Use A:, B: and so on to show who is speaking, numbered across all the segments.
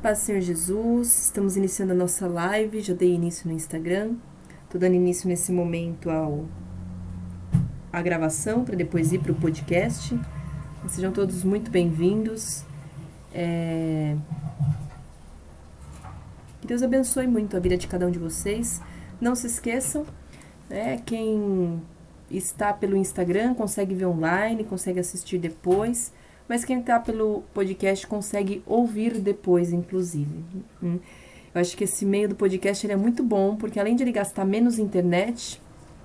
A: Paz Senhor Jesus, estamos iniciando a nossa live, já dei início no Instagram, estou dando início nesse momento ao a gravação para depois ir para o podcast. Sejam todos muito bem-vindos. É... Que Deus abençoe muito a vida de cada um de vocês. Não se esqueçam, né, quem está pelo Instagram consegue ver online, consegue assistir depois mas quem está pelo podcast consegue ouvir depois, inclusive. Hum. Eu acho que esse meio do podcast é muito bom, porque além de ele gastar menos internet,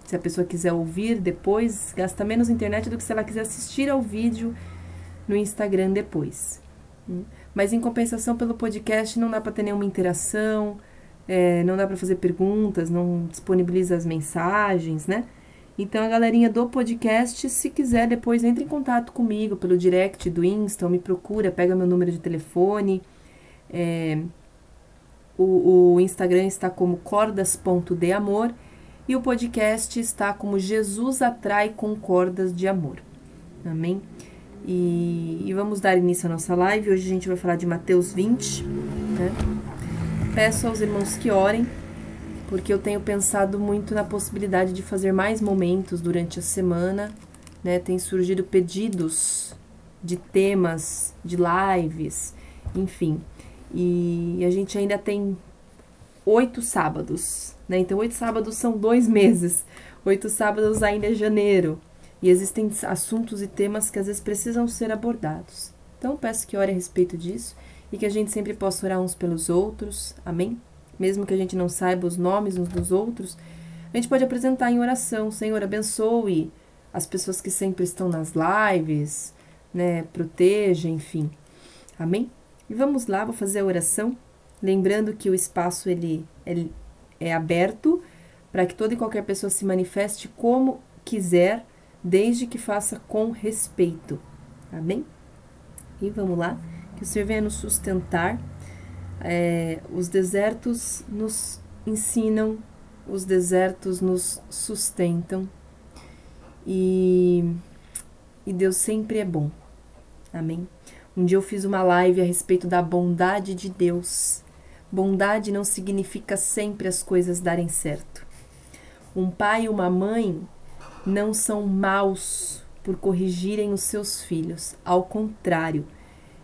A: se a pessoa quiser ouvir depois, gasta menos internet do que se ela quiser assistir ao vídeo no Instagram depois. Hum. Mas em compensação, pelo podcast não dá para ter nenhuma interação, é, não dá para fazer perguntas, não disponibiliza as mensagens, né? Então, a galerinha do podcast, se quiser, depois entre em contato comigo pelo direct do Insta, me procura, pega meu número de telefone. É, o, o Instagram está como cordas.deamor e o podcast está como Jesus Atrai com Cordas de Amor. Amém? E, e, vamos dar início à nossa live. Hoje a gente vai falar de Mateus 20. Né? Peço aos irmãos que orem porque eu tenho pensado muito na possibilidade de fazer mais momentos durante a semana, né? Tem surgido pedidos de temas, de lives, enfim. E a gente ainda tem oito sábados, né? Então, oito sábados são dois meses. Oito sábados ainda é janeiro. E existem assuntos e temas que às vezes precisam ser abordados. Então, peço que ore a respeito disso e que a gente sempre possa orar uns pelos outros. Amém? Mesmo que a gente não saiba os nomes uns dos outros, a gente pode apresentar em oração, Senhor, abençoe as pessoas que sempre estão nas lives, né, proteja, enfim. Amém? E vamos lá, vou fazer a oração, lembrando que o espaço ele, ele é aberto para que toda e qualquer pessoa se manifeste como quiser, desde que faça com respeito. Amém? E vamos lá, que o Senhor venha nos sustentar é, os desertos nos ensinam, os desertos nos sustentam e, e Deus sempre é bom. Amém? Um dia eu fiz uma live a respeito da bondade de Deus. Bondade não significa sempre as coisas darem certo. Um pai e uma mãe não são maus por corrigirem os seus filhos. Ao contrário,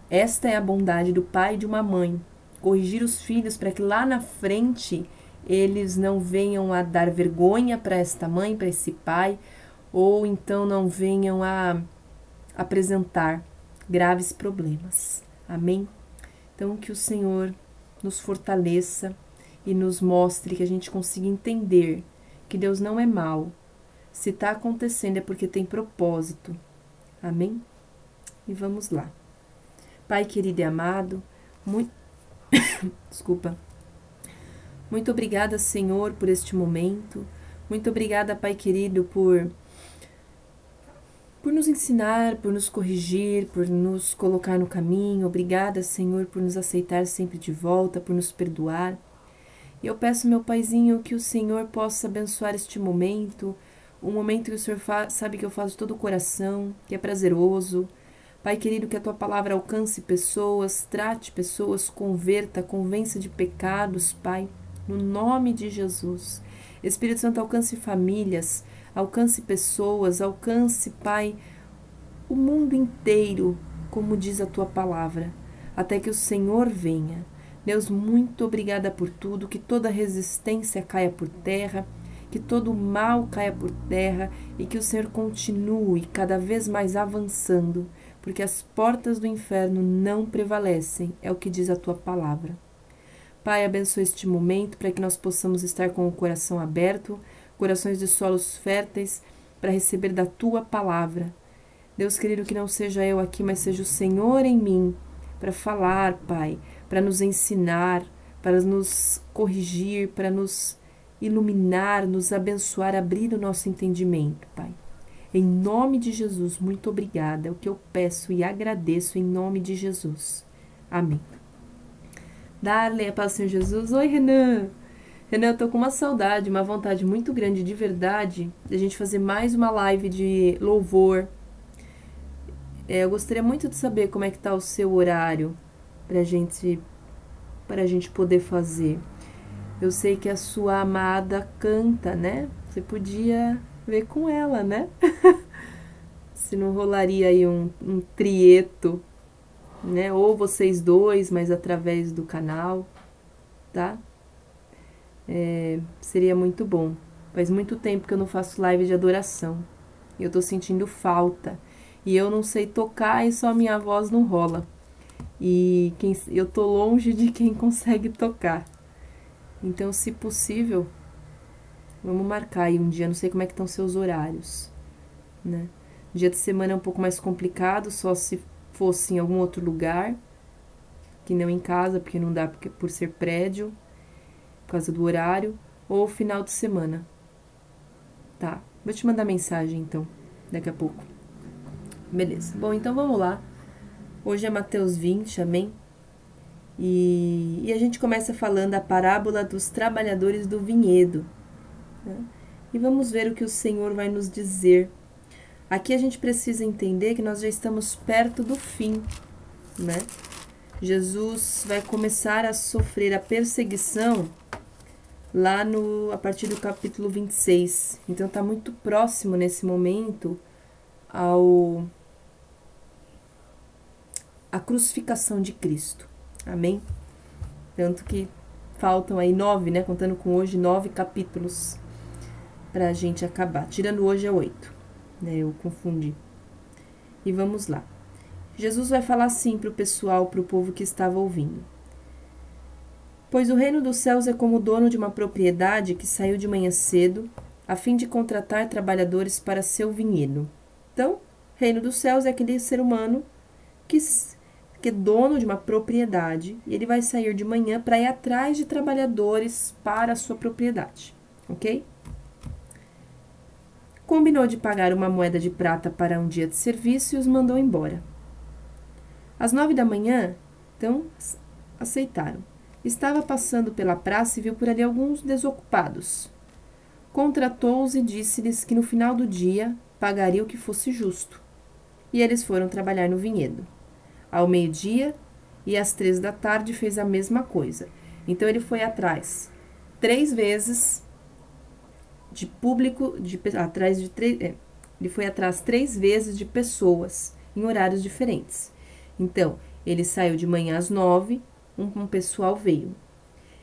A: esta é a bondade do pai e de uma mãe corrigir os filhos para que lá na frente eles não venham a dar vergonha para esta mãe, para esse pai, ou então não venham a apresentar graves problemas. Amém? Então, que o Senhor nos fortaleça e nos mostre que a gente consiga entender que Deus não é mal. Se está acontecendo é porque tem propósito. Amém? E vamos lá. Pai querido e amado, muito Desculpa. Muito obrigada, Senhor, por este momento. Muito obrigada, Pai querido, por por nos ensinar, por nos corrigir, por nos colocar no caminho. Obrigada, Senhor, por nos aceitar sempre de volta, por nos perdoar. E eu peço, meu Paizinho, que o Senhor possa abençoar este momento, um momento que o Senhor sabe que eu faço todo o coração, que é prazeroso, Pai querido, que a tua palavra alcance pessoas, trate pessoas, converta, convença de pecados, Pai, no nome de Jesus. Espírito Santo, alcance famílias, alcance pessoas, alcance, Pai, o mundo inteiro, como diz a tua palavra, até que o Senhor venha. Deus, muito obrigada por tudo, que toda resistência caia por terra, que todo mal caia por terra e que o Senhor continue cada vez mais avançando porque as portas do inferno não prevalecem, é o que diz a tua palavra. Pai, abençoe este momento para que nós possamos estar com o coração aberto, corações de solos férteis, para receber da tua palavra. Deus querido, que não seja eu aqui, mas seja o Senhor em mim, para falar, Pai, para nos ensinar, para nos corrigir, para nos iluminar, nos abençoar, abrir o nosso entendimento, Pai. Em nome de Jesus, muito obrigada. É o que eu peço e agradeço em nome de Jesus. Amém. Darley, a paz do Senhor Jesus. Oi, Renan. Renan, eu tô com uma saudade, uma vontade muito grande de verdade de a gente fazer mais uma live de louvor. É, eu gostaria muito de saber como é que tá o seu horário pra gente para a gente poder fazer. Eu sei que a sua amada canta, né? Você podia ver com ela, né? Se não rolaria aí um, um trieto, né? Ou vocês dois, mas através do canal, tá? É, seria muito bom. Faz muito tempo que eu não faço live de adoração. E eu tô sentindo falta. E eu não sei tocar e só minha voz não rola. E quem, eu tô longe de quem consegue tocar. Então, se possível, vamos marcar aí um dia. Não sei como é que estão seus horários, né? Dia de semana é um pouco mais complicado, só se fosse em algum outro lugar, que não em casa, porque não dá porque, por ser prédio, por causa do horário, ou final de semana. Tá, vou te mandar mensagem então, daqui a pouco. Beleza. Bom, então vamos lá. Hoje é Mateus 20, amém? E, e a gente começa falando a parábola dos trabalhadores do vinhedo. Né? E vamos ver o que o Senhor vai nos dizer. Aqui a gente precisa entender que nós já estamos perto do fim, né? Jesus vai começar a sofrer a perseguição lá no a partir do capítulo 26. Então está muito próximo nesse momento ao a crucificação de Cristo. Amém? Tanto que faltam aí nove, né? Contando com hoje, nove capítulos para a gente acabar. Tirando hoje é oito, né? Eu confundi. E vamos lá. Jesus vai falar assim para o pessoal, para o povo que estava ouvindo. Pois o reino dos céus é como o dono de uma propriedade que saiu de manhã cedo, a fim de contratar trabalhadores para seu vinhedo. Então, reino dos céus é aquele ser humano que que é dono de uma propriedade e ele vai sair de manhã para ir atrás de trabalhadores para a sua propriedade, ok? Combinou de pagar uma moeda de prata para um dia de serviço e os mandou embora. Às nove da manhã, então, aceitaram. Estava passando pela praça e viu por ali alguns desocupados. Contratou-os e disse-lhes que no final do dia pagaria o que fosse justo. E eles foram trabalhar no vinhedo ao meio-dia e às três da tarde fez a mesma coisa. Então ele foi atrás três vezes de público, de, atrás de é, ele foi atrás três vezes de pessoas em horários diferentes. Então ele saiu de manhã às nove, um, um pessoal veio.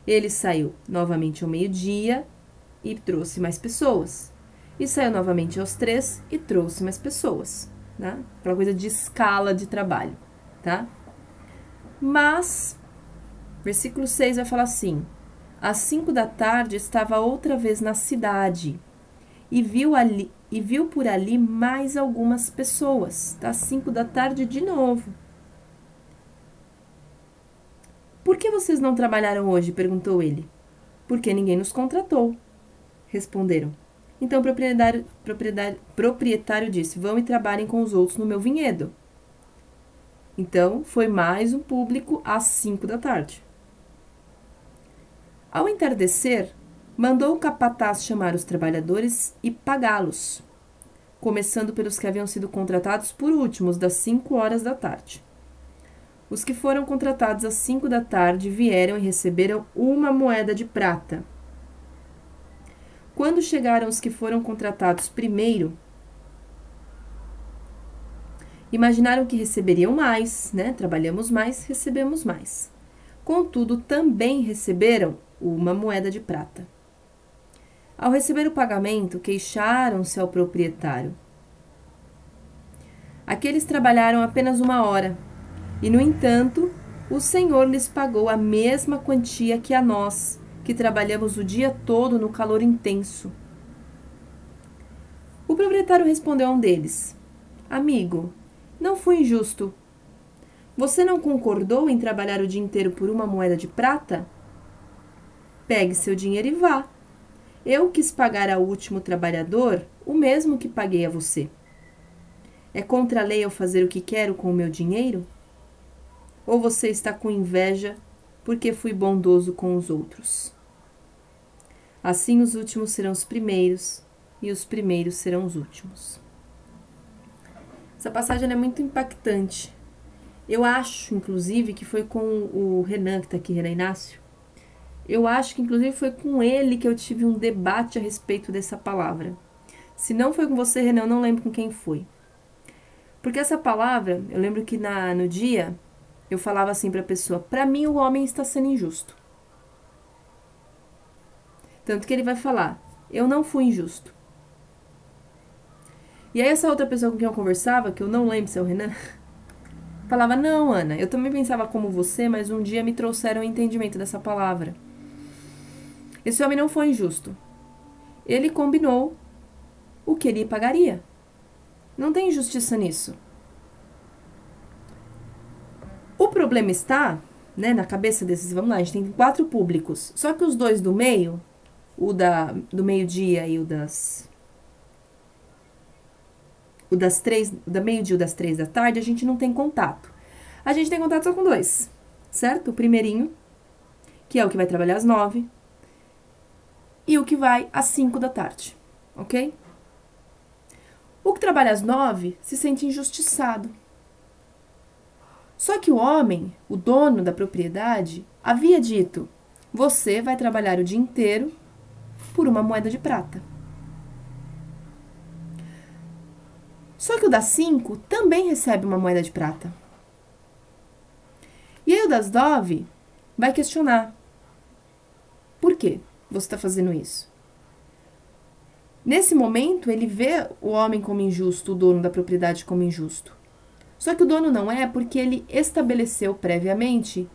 A: Ele saiu novamente ao meio-dia e trouxe mais pessoas. E saiu novamente aos três e trouxe mais pessoas. Né? Aquela coisa de escala de trabalho tá? Mas, versículo 6 vai falar assim: Às cinco da tarde estava outra vez na cidade e viu ali e viu por ali mais algumas pessoas. Tá? Às cinco da tarde de novo. Por que vocês não trabalharam hoje? perguntou ele. Porque ninguém nos contratou. Responderam. Então o proprietário, proprietário, proprietário disse: Vão e trabalhem com os outros no meu vinhedo. Então, foi mais um público às cinco da tarde. Ao entardecer, mandou o capataz chamar os trabalhadores e pagá-los, começando pelos que haviam sido contratados por últimos, das cinco horas da tarde. Os que foram contratados às cinco da tarde vieram e receberam uma moeda de prata. Quando chegaram os que foram contratados primeiro, Imaginaram que receberiam mais, né? Trabalhamos mais, recebemos mais. Contudo, também receberam uma moeda de prata. Ao receber o pagamento, queixaram-se ao proprietário. Aqueles trabalharam apenas uma hora, e, no entanto, o Senhor lhes pagou a mesma quantia que a nós, que trabalhamos o dia todo no calor intenso. O proprietário respondeu a um deles: Amigo, não fui injusto. Você não concordou em trabalhar o dia inteiro por uma moeda de prata? Pegue seu dinheiro e vá. Eu quis pagar ao último trabalhador o mesmo que paguei a você. É contra a lei eu fazer o que quero com o meu dinheiro? Ou você está com inveja porque fui bondoso com os outros? Assim os últimos serão os primeiros e os primeiros serão os últimos. Essa passagem é muito impactante Eu acho, inclusive, que foi com o Renan, que tá aqui, Renan Inácio. Eu acho que, inclusive, foi com ele que eu tive um debate a respeito dessa palavra. Se não foi com você, Renan, eu não lembro com quem foi. Porque essa palavra, eu lembro que na, no dia eu falava assim para a pessoa: para mim o homem está sendo injusto. Tanto que ele vai falar: eu não fui injusto. E aí essa outra pessoa com quem eu conversava, que eu não lembro se é o Renan, falava: "Não, Ana, eu também pensava como você, mas um dia me trouxeram o entendimento dessa palavra. Esse homem não foi injusto. Ele combinou o que ele pagaria. Não tem injustiça nisso. O problema está, né, na cabeça desses, vamos lá, a gente tem quatro públicos. Só que os dois do meio, o da do meio-dia e o das o das três, da meio-dia e o das três da tarde, a gente não tem contato. A gente tem contato só com dois, certo? O primeirinho, que é o que vai trabalhar às nove, e o que vai às cinco da tarde, ok? O que trabalha às nove se sente injustiçado. Só que o homem, o dono da propriedade, havia dito: você vai trabalhar o dia inteiro por uma moeda de prata. Só que o das cinco também recebe uma moeda de prata. E aí o das nove vai questionar: por que você está fazendo isso? Nesse momento, ele vê o homem como injusto, o dono da propriedade como injusto. Só que o dono não é porque ele estabeleceu previamente.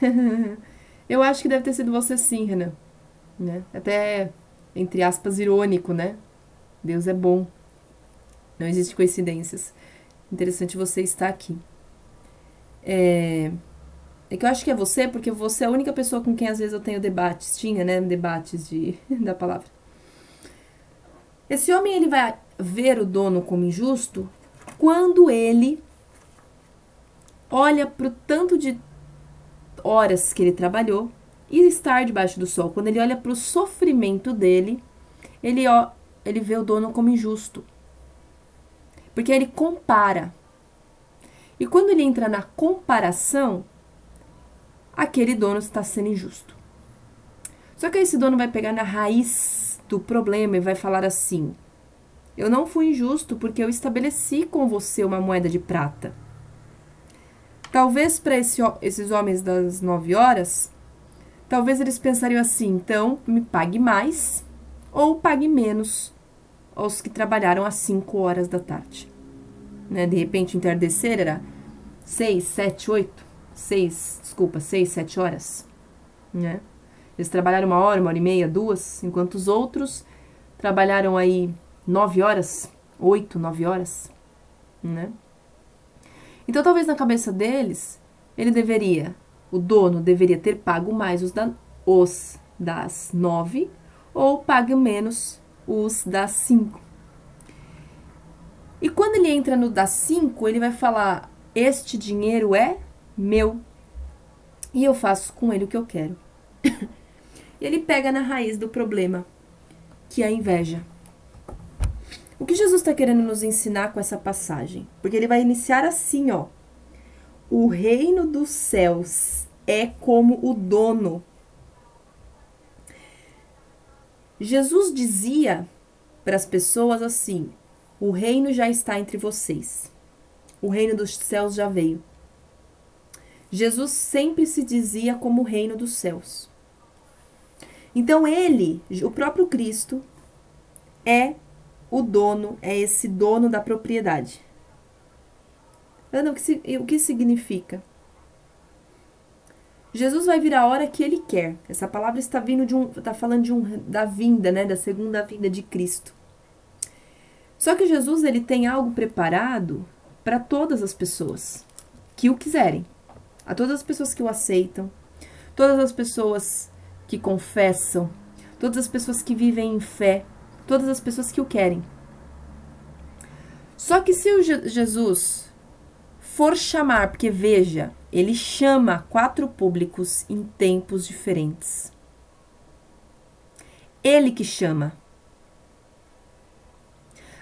A: Eu acho que deve ter sido você sim, Renan. Né? Até, entre aspas, irônico, né? Deus é bom. Não existe coincidências. Interessante você estar aqui. É... É que eu acho que é você, porque você é a única pessoa com quem às vezes eu tenho debates, tinha, né, debates de, da palavra. Esse homem, ele vai ver o dono como injusto quando ele olha para o tanto de horas que ele trabalhou e estar debaixo do sol. Quando ele olha para o sofrimento dele, ele, ó, ele vê o dono como injusto. Porque ele compara. E quando ele entra na comparação, aquele dono está sendo injusto. Só que esse dono vai pegar na raiz do problema e vai falar assim: Eu não fui injusto porque eu estabeleci com você uma moeda de prata. Talvez para esse, esses homens das nove horas, talvez eles pensariam assim: então me pague mais ou pague menos aos que trabalharam às cinco horas da tarde. Né? De repente, entardecer era seis, sete, oito seis, desculpa, seis, sete horas, né? Eles trabalharam uma hora, uma hora e meia, duas, enquanto os outros trabalharam aí nove horas, oito, nove horas, né? Então, talvez na cabeça deles, ele deveria, o dono deveria ter pago mais os, da, os das nove ou pague menos os das cinco. E quando ele entra no das cinco, ele vai falar: Este dinheiro é meu, e eu faço com ele o que eu quero. e ele pega na raiz do problema, que é a inveja. O que Jesus está querendo nos ensinar com essa passagem? Porque ele vai iniciar assim, ó. O reino dos céus é como o dono. Jesus dizia para as pessoas assim: o reino já está entre vocês. O reino dos céus já veio. Jesus sempre se dizia como o reino dos céus. Então ele, o próprio Cristo, é o dono, é esse dono da propriedade. Ana, o que, o que significa? Jesus vai vir a hora que ele quer. Essa palavra está vindo de um, está falando de um da vinda, né, da segunda vinda de Cristo. Só que Jesus ele tem algo preparado para todas as pessoas que o quiserem a todas as pessoas que o aceitam, todas as pessoas que confessam, todas as pessoas que vivem em fé, todas as pessoas que o querem. Só que se o Je Jesus for chamar, porque veja, ele chama quatro públicos em tempos diferentes. Ele que chama.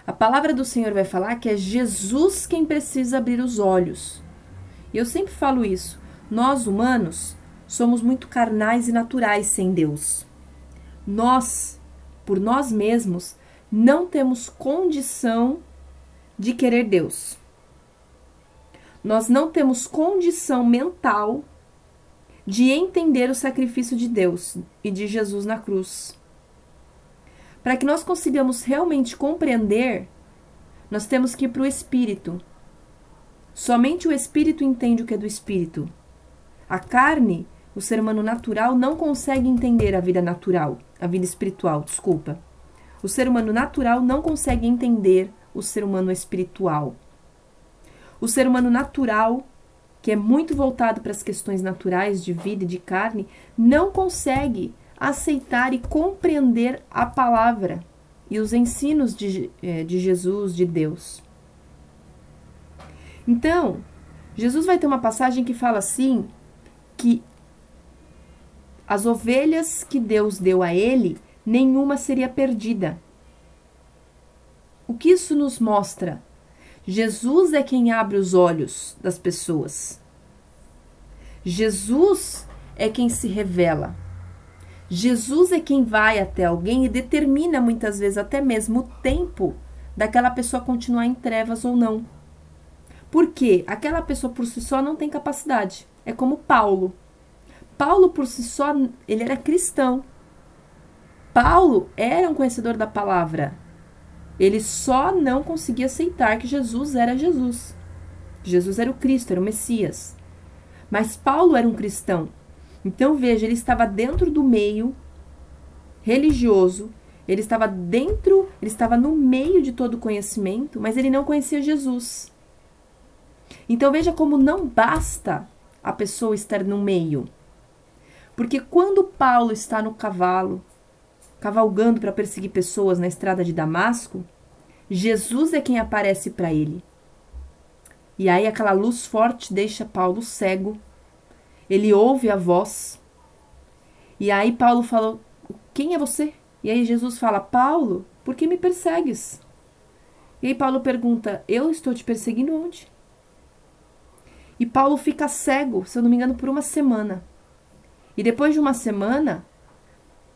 A: A palavra do Senhor vai falar que é Jesus quem precisa abrir os olhos. E eu sempre falo isso. Nós, humanos, somos muito carnais e naturais sem Deus. Nós, por nós mesmos, não temos condição de querer Deus. Nós não temos condição mental de entender o sacrifício de Deus e de Jesus na cruz. Para que nós consigamos realmente compreender, nós temos que ir para o Espírito. Somente o Espírito entende o que é do Espírito. A carne, o ser humano natural, não consegue entender a vida natural, a vida espiritual, desculpa. O ser humano natural não consegue entender o ser humano espiritual. O ser humano natural, que é muito voltado para as questões naturais de vida e de carne, não consegue aceitar e compreender a palavra e os ensinos de, eh, de Jesus, de Deus. Então, Jesus vai ter uma passagem que fala assim: que as ovelhas que Deus deu a ele, nenhuma seria perdida. O que isso nos mostra? Jesus é quem abre os olhos das pessoas. Jesus é quem se revela. Jesus é quem vai até alguém e determina muitas vezes até mesmo o tempo daquela pessoa continuar em trevas ou não. Porque aquela pessoa por si só não tem capacidade. É como Paulo. Paulo por si só, ele era cristão. Paulo era um conhecedor da palavra. Ele só não conseguia aceitar que Jesus era Jesus. Jesus era o Cristo, era o Messias. Mas Paulo era um cristão. Então veja, ele estava dentro do meio religioso, ele estava dentro, ele estava no meio de todo o conhecimento, mas ele não conhecia Jesus. Então veja como não basta a pessoa estar no meio. Porque quando Paulo está no cavalo, cavalgando para perseguir pessoas na estrada de Damasco, Jesus é quem aparece para ele. E aí aquela luz forte deixa Paulo cego ele ouve a voz. E aí Paulo falou: Quem é você? E aí Jesus fala: Paulo, por que me persegues? E aí Paulo pergunta: Eu estou te perseguindo onde? E Paulo fica cego, se eu não me engano, por uma semana. E depois de uma semana,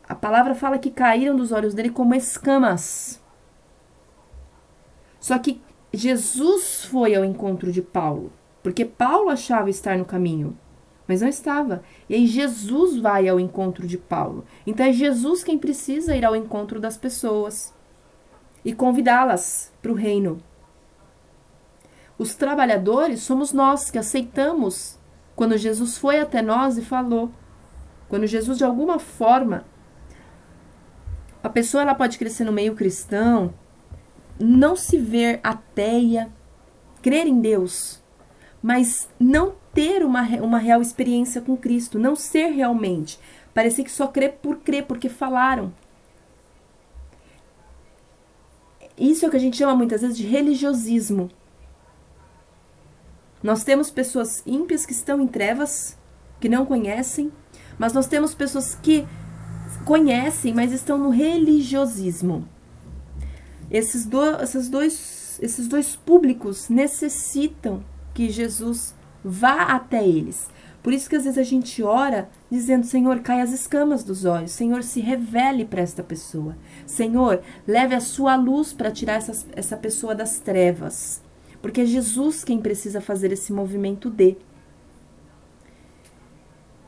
A: a palavra fala que caíram dos olhos dele como escamas. Só que Jesus foi ao encontro de Paulo, porque Paulo achava estar no caminho mas não estava. E aí Jesus vai ao encontro de Paulo. Então é Jesus quem precisa ir ao encontro das pessoas e convidá-las para o reino. Os trabalhadores somos nós que aceitamos quando Jesus foi até nós e falou. Quando Jesus de alguma forma a pessoa ela pode crescer no meio cristão, não se ver ateia, crer em Deus, mas não ter uma, uma real experiência com Cristo, não ser realmente. Parecer que só crê por crer, porque falaram. Isso é o que a gente chama muitas vezes de religiosismo. Nós temos pessoas ímpias que estão em trevas, que não conhecem, mas nós temos pessoas que conhecem, mas estão no religiosismo. Esses, do, esses, dois, esses dois públicos necessitam que Jesus Vá até eles. Por isso que às vezes a gente ora dizendo: Senhor, cai as escamas dos olhos. Senhor, se revele para esta pessoa. Senhor, leve a sua luz para tirar essa, essa pessoa das trevas. Porque é Jesus quem precisa fazer esse movimento de.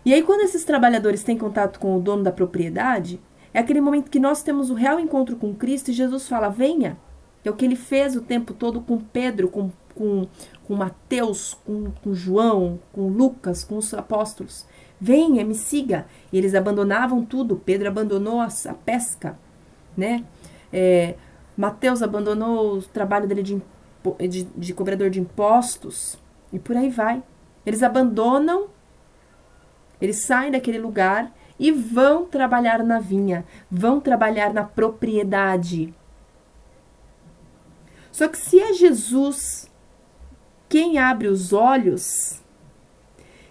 A: E aí, quando esses trabalhadores têm contato com o dono da propriedade, é aquele momento que nós temos o real encontro com Cristo e Jesus fala: venha. É o que ele fez o tempo todo com Pedro, com, com, com Mateus, com, com João, com Lucas, com os apóstolos. Venha, me siga. E eles abandonavam tudo. Pedro abandonou a, a pesca, né? É, Mateus abandonou o trabalho dele de, de, de cobrador de impostos e por aí vai. Eles abandonam, eles saem daquele lugar e vão trabalhar na vinha, vão trabalhar na propriedade. Só que se é Jesus quem abre os olhos,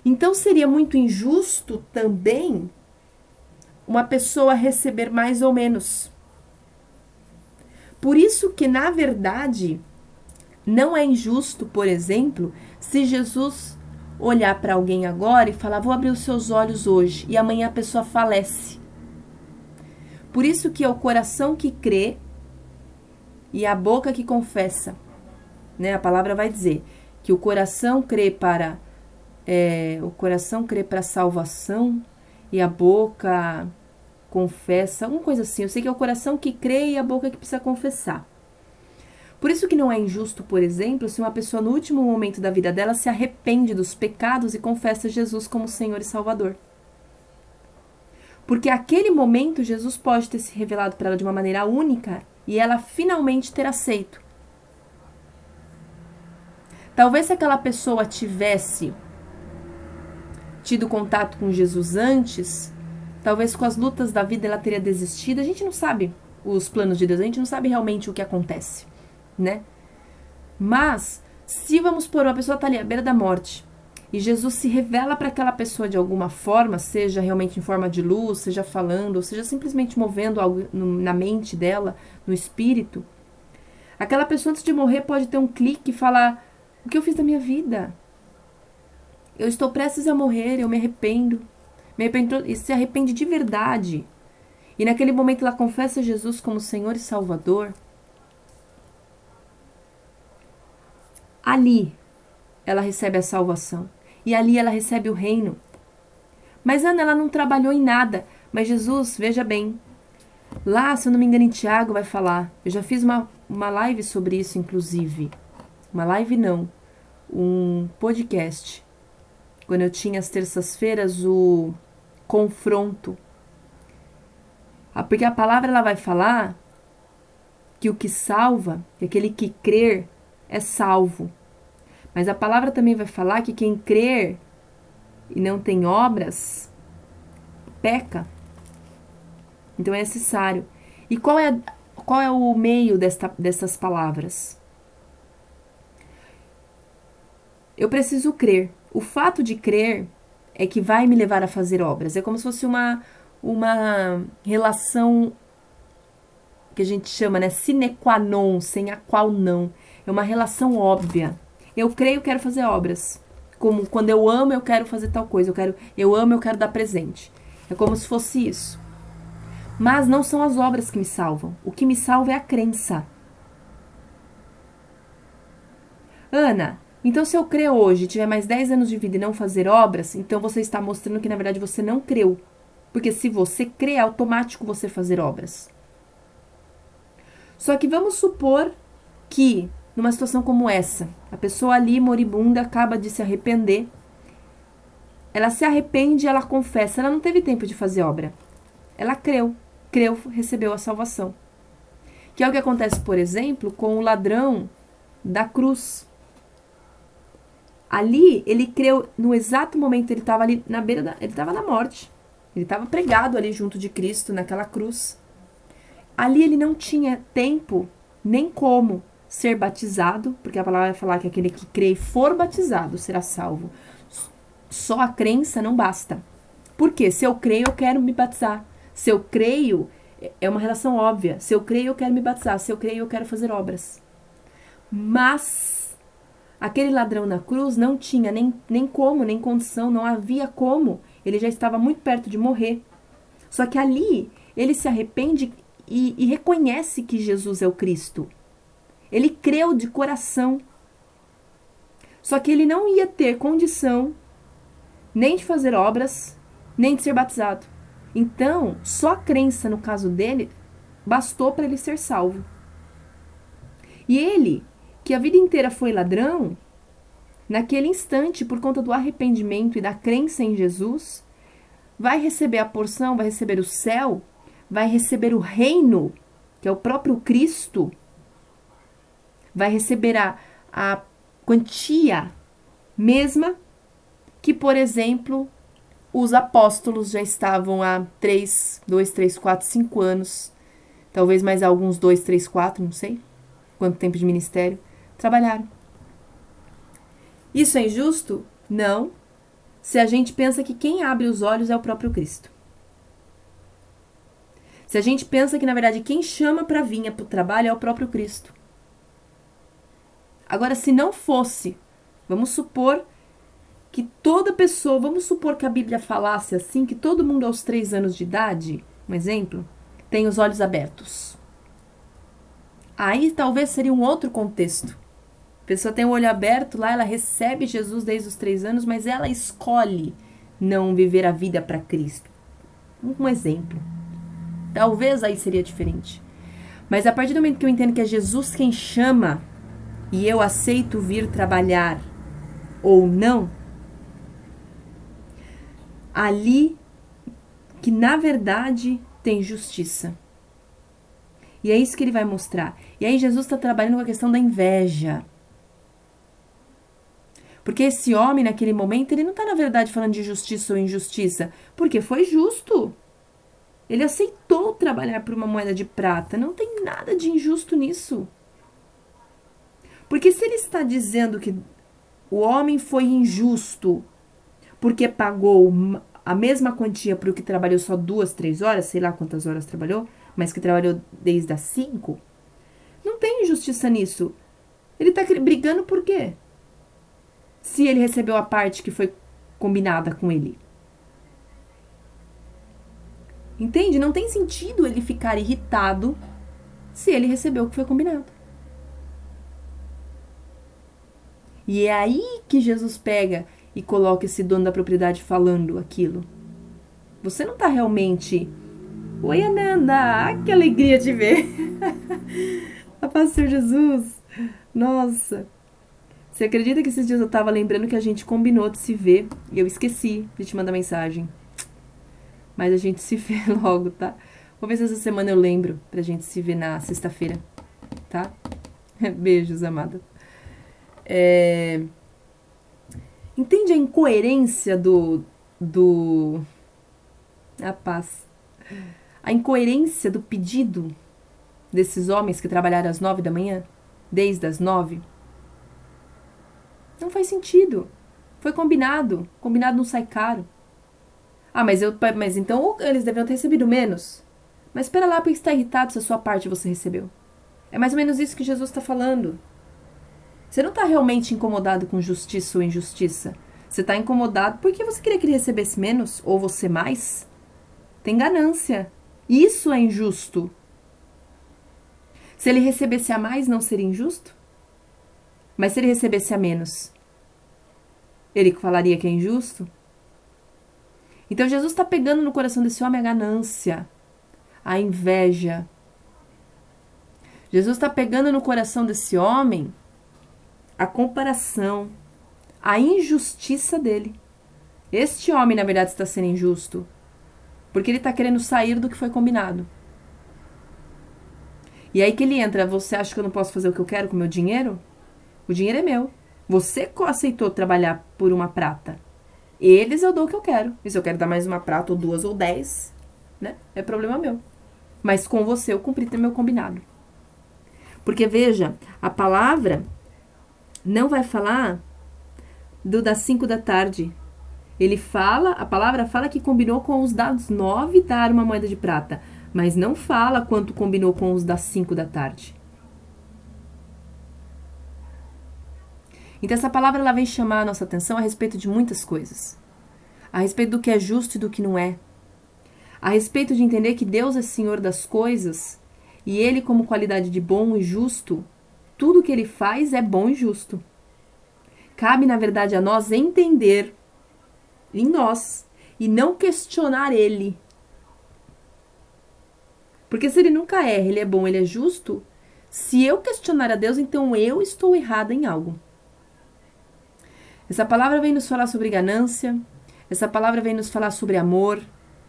A: então seria muito injusto também uma pessoa receber mais ou menos. Por isso que, na verdade, não é injusto, por exemplo, se Jesus olhar para alguém agora e falar: "Vou abrir os seus olhos hoje", e amanhã a pessoa falece. Por isso que é o coração que crê e a boca que confessa. Né? A palavra vai dizer que o coração crê para é, o coração crê para salvação e a boca confessa, uma coisa assim. Eu sei que é o coração que crê e a boca que precisa confessar. Por isso que não é injusto, por exemplo, se uma pessoa no último momento da vida dela se arrepende dos pecados e confessa Jesus como Senhor e Salvador. Porque aquele momento Jesus pode ter se revelado para ela de uma maneira única e ela finalmente ter aceito. Talvez se aquela pessoa tivesse tido contato com Jesus antes, talvez com as lutas da vida ela teria desistido. A gente não sabe os planos de Deus, a gente não sabe realmente o que acontece, né? Mas se vamos por uma pessoa tá ali à beira da morte, e Jesus se revela para aquela pessoa de alguma forma, seja realmente em forma de luz, seja falando, ou seja simplesmente movendo algo na mente dela, no espírito. Aquela pessoa antes de morrer pode ter um clique e falar: O que eu fiz da minha vida? Eu estou prestes a morrer, eu me arrependo. Me arrependo e se arrepende de verdade. E naquele momento ela confessa Jesus como Senhor e Salvador. Ali ela recebe a salvação e ali ela recebe o reino. Mas Ana, ela não trabalhou em nada. Mas Jesus, veja bem, lá, se eu não me engano, em Tiago vai falar. Eu já fiz uma, uma live sobre isso, inclusive. Uma live não, um podcast. Quando eu tinha as terças-feiras o confronto. Ah, porque a palavra ela vai falar que o que salva, que aquele que crer, é salvo. Mas a palavra também vai falar que quem crer e não tem obras peca. Então é necessário. E qual é, qual é o meio desta, dessas palavras? Eu preciso crer. O fato de crer é que vai me levar a fazer obras. É como se fosse uma, uma relação que a gente chama, né, sine qua non, sem a qual não. É uma relação óbvia. Eu creio, quero fazer obras. Como quando eu amo, eu quero fazer tal coisa. Eu quero, eu amo, eu quero dar presente. É como se fosse isso. Mas não são as obras que me salvam. O que me salva é a crença. Ana, então se eu crer hoje, tiver mais 10 anos de vida e não fazer obras, então você está mostrando que na verdade você não creu. Porque se você crê, é automático você fazer obras. Só que vamos supor que numa situação como essa. A pessoa ali, moribunda, acaba de se arrepender. Ela se arrepende, ela confessa. Ela não teve tempo de fazer obra. Ela creu, creu, recebeu a salvação. Que é o que acontece, por exemplo, com o ladrão da cruz. Ali, ele creu no exato momento, ele estava ali na beira da. Ele estava na morte. Ele estava pregado ali junto de Cristo, naquela cruz. Ali ele não tinha tempo nem como ser batizado, porque a palavra vai falar que aquele que crê e for batizado será salvo. Só a crença não basta. Porque se eu creio, eu quero me batizar. Se eu creio, é uma relação óbvia. Se eu creio, eu quero me batizar. Se eu creio, eu quero fazer obras. Mas aquele ladrão na cruz não tinha nem, nem como, nem condição, não havia como. Ele já estava muito perto de morrer. Só que ali ele se arrepende e, e reconhece que Jesus é o Cristo. Ele creu de coração. Só que ele não ia ter condição nem de fazer obras, nem de ser batizado. Então, só a crença no caso dele bastou para ele ser salvo. E ele, que a vida inteira foi ladrão, naquele instante, por conta do arrependimento e da crença em Jesus, vai receber a porção, vai receber o céu, vai receber o reino, que é o próprio Cristo vai receber a, a quantia mesma que, por exemplo, os apóstolos já estavam há 3, 2, 3, 4, 5 anos, talvez mais alguns 2, 3, 4, não sei quanto tempo de ministério, trabalharam. Isso é injusto? Não, se a gente pensa que quem abre os olhos é o próprio Cristo. Se a gente pensa que, na verdade, quem chama para vir para o trabalho é o próprio Cristo. Agora, se não fosse, vamos supor que toda pessoa, vamos supor que a Bíblia falasse assim, que todo mundo aos três anos de idade, um exemplo, tem os olhos abertos. Aí talvez seria um outro contexto. A pessoa tem o olho aberto lá, ela recebe Jesus desde os três anos, mas ela escolhe não viver a vida para Cristo. Um exemplo. Talvez aí seria diferente. Mas a partir do momento que eu entendo que é Jesus quem chama e eu aceito vir trabalhar ou não, ali que na verdade tem justiça. E é isso que ele vai mostrar. E aí Jesus está trabalhando com a questão da inveja. Porque esse homem, naquele momento, ele não está, na verdade, falando de justiça ou injustiça. Porque foi justo. Ele aceitou trabalhar por uma moeda de prata. Não tem nada de injusto nisso. Porque se ele está dizendo que o homem foi injusto porque pagou a mesma quantia para o que trabalhou só duas, três horas, sei lá quantas horas trabalhou, mas que trabalhou desde as cinco, não tem injustiça nisso. Ele está brigando por quê? Se ele recebeu a parte que foi combinada com ele. Entende? Não tem sentido ele ficar irritado se ele recebeu o que foi combinado. E é aí que Jesus pega e coloca esse dono da propriedade falando aquilo. Você não está realmente Oi, Ananda! Ah, que alegria te ver! a Senhor Jesus! Nossa! Você acredita que esses dias eu tava lembrando que a gente combinou de se ver e eu esqueci de te mandar mensagem. Mas a gente se vê logo, tá? Vou ver se essa semana eu lembro pra gente se ver na sexta-feira, tá? Beijos, amada. É... Entende a incoerência do. do. A paz a incoerência do pedido desses homens que trabalharam às nove da manhã, desde as nove, não faz sentido. Foi combinado. Combinado não sai caro. Ah, mas eu. Mas então eles deveriam ter recebido menos. Mas espera lá, porque está irritado se a sua parte você recebeu. É mais ou menos isso que Jesus está falando. Você não está realmente incomodado com justiça ou injustiça. Você está incomodado porque você queria que ele recebesse menos ou você mais. Tem ganância. Isso é injusto. Se ele recebesse a mais, não seria injusto? Mas se ele recebesse a menos, ele falaria que é injusto? Então Jesus está pegando no coração desse homem a ganância, a inveja. Jesus está pegando no coração desse homem a comparação, a injustiça dele. Este homem, na verdade, está sendo injusto. Porque ele está querendo sair do que foi combinado. E aí que ele entra, você acha que eu não posso fazer o que eu quero com o meu dinheiro? O dinheiro é meu. Você aceitou trabalhar por uma prata. Eles eu dou o que eu quero. E se eu quero dar mais uma prata, ou duas, ou dez, né? É problema meu. Mas com você eu cumpri meu combinado. Porque veja, a palavra não vai falar do das cinco da tarde, ele fala, a palavra fala que combinou com os das nove dar uma moeda de prata, mas não fala quanto combinou com os das cinco da tarde. Então essa palavra ela vem chamar a nossa atenção a respeito de muitas coisas. A respeito do que é justo e do que não é. A respeito de entender que Deus é Senhor das coisas e ele como qualidade de bom e justo, tudo que ele faz é bom e justo. Cabe, na verdade, a nós entender em nós e não questionar ele. Porque se ele nunca erra, ele é bom, ele é justo, se eu questionar a Deus, então eu estou errada em algo. Essa palavra vem nos falar sobre ganância, essa palavra vem nos falar sobre amor,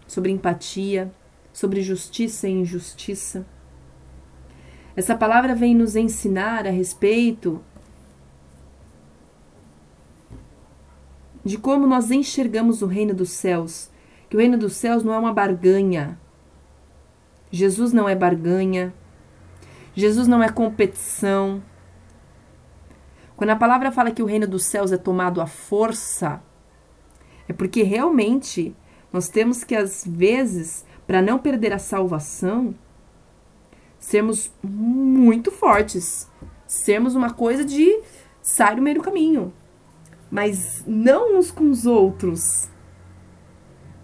A: sobre empatia, sobre justiça e injustiça. Essa palavra vem nos ensinar a respeito de como nós enxergamos o reino dos céus, que o reino dos céus não é uma barganha. Jesus não é barganha. Jesus não é competição. Quando a palavra fala que o reino dos céus é tomado à força, é porque realmente nós temos que, às vezes, para não perder a salvação, sermos muito fortes, sermos uma coisa de sair no meio do caminho, mas não uns com os outros.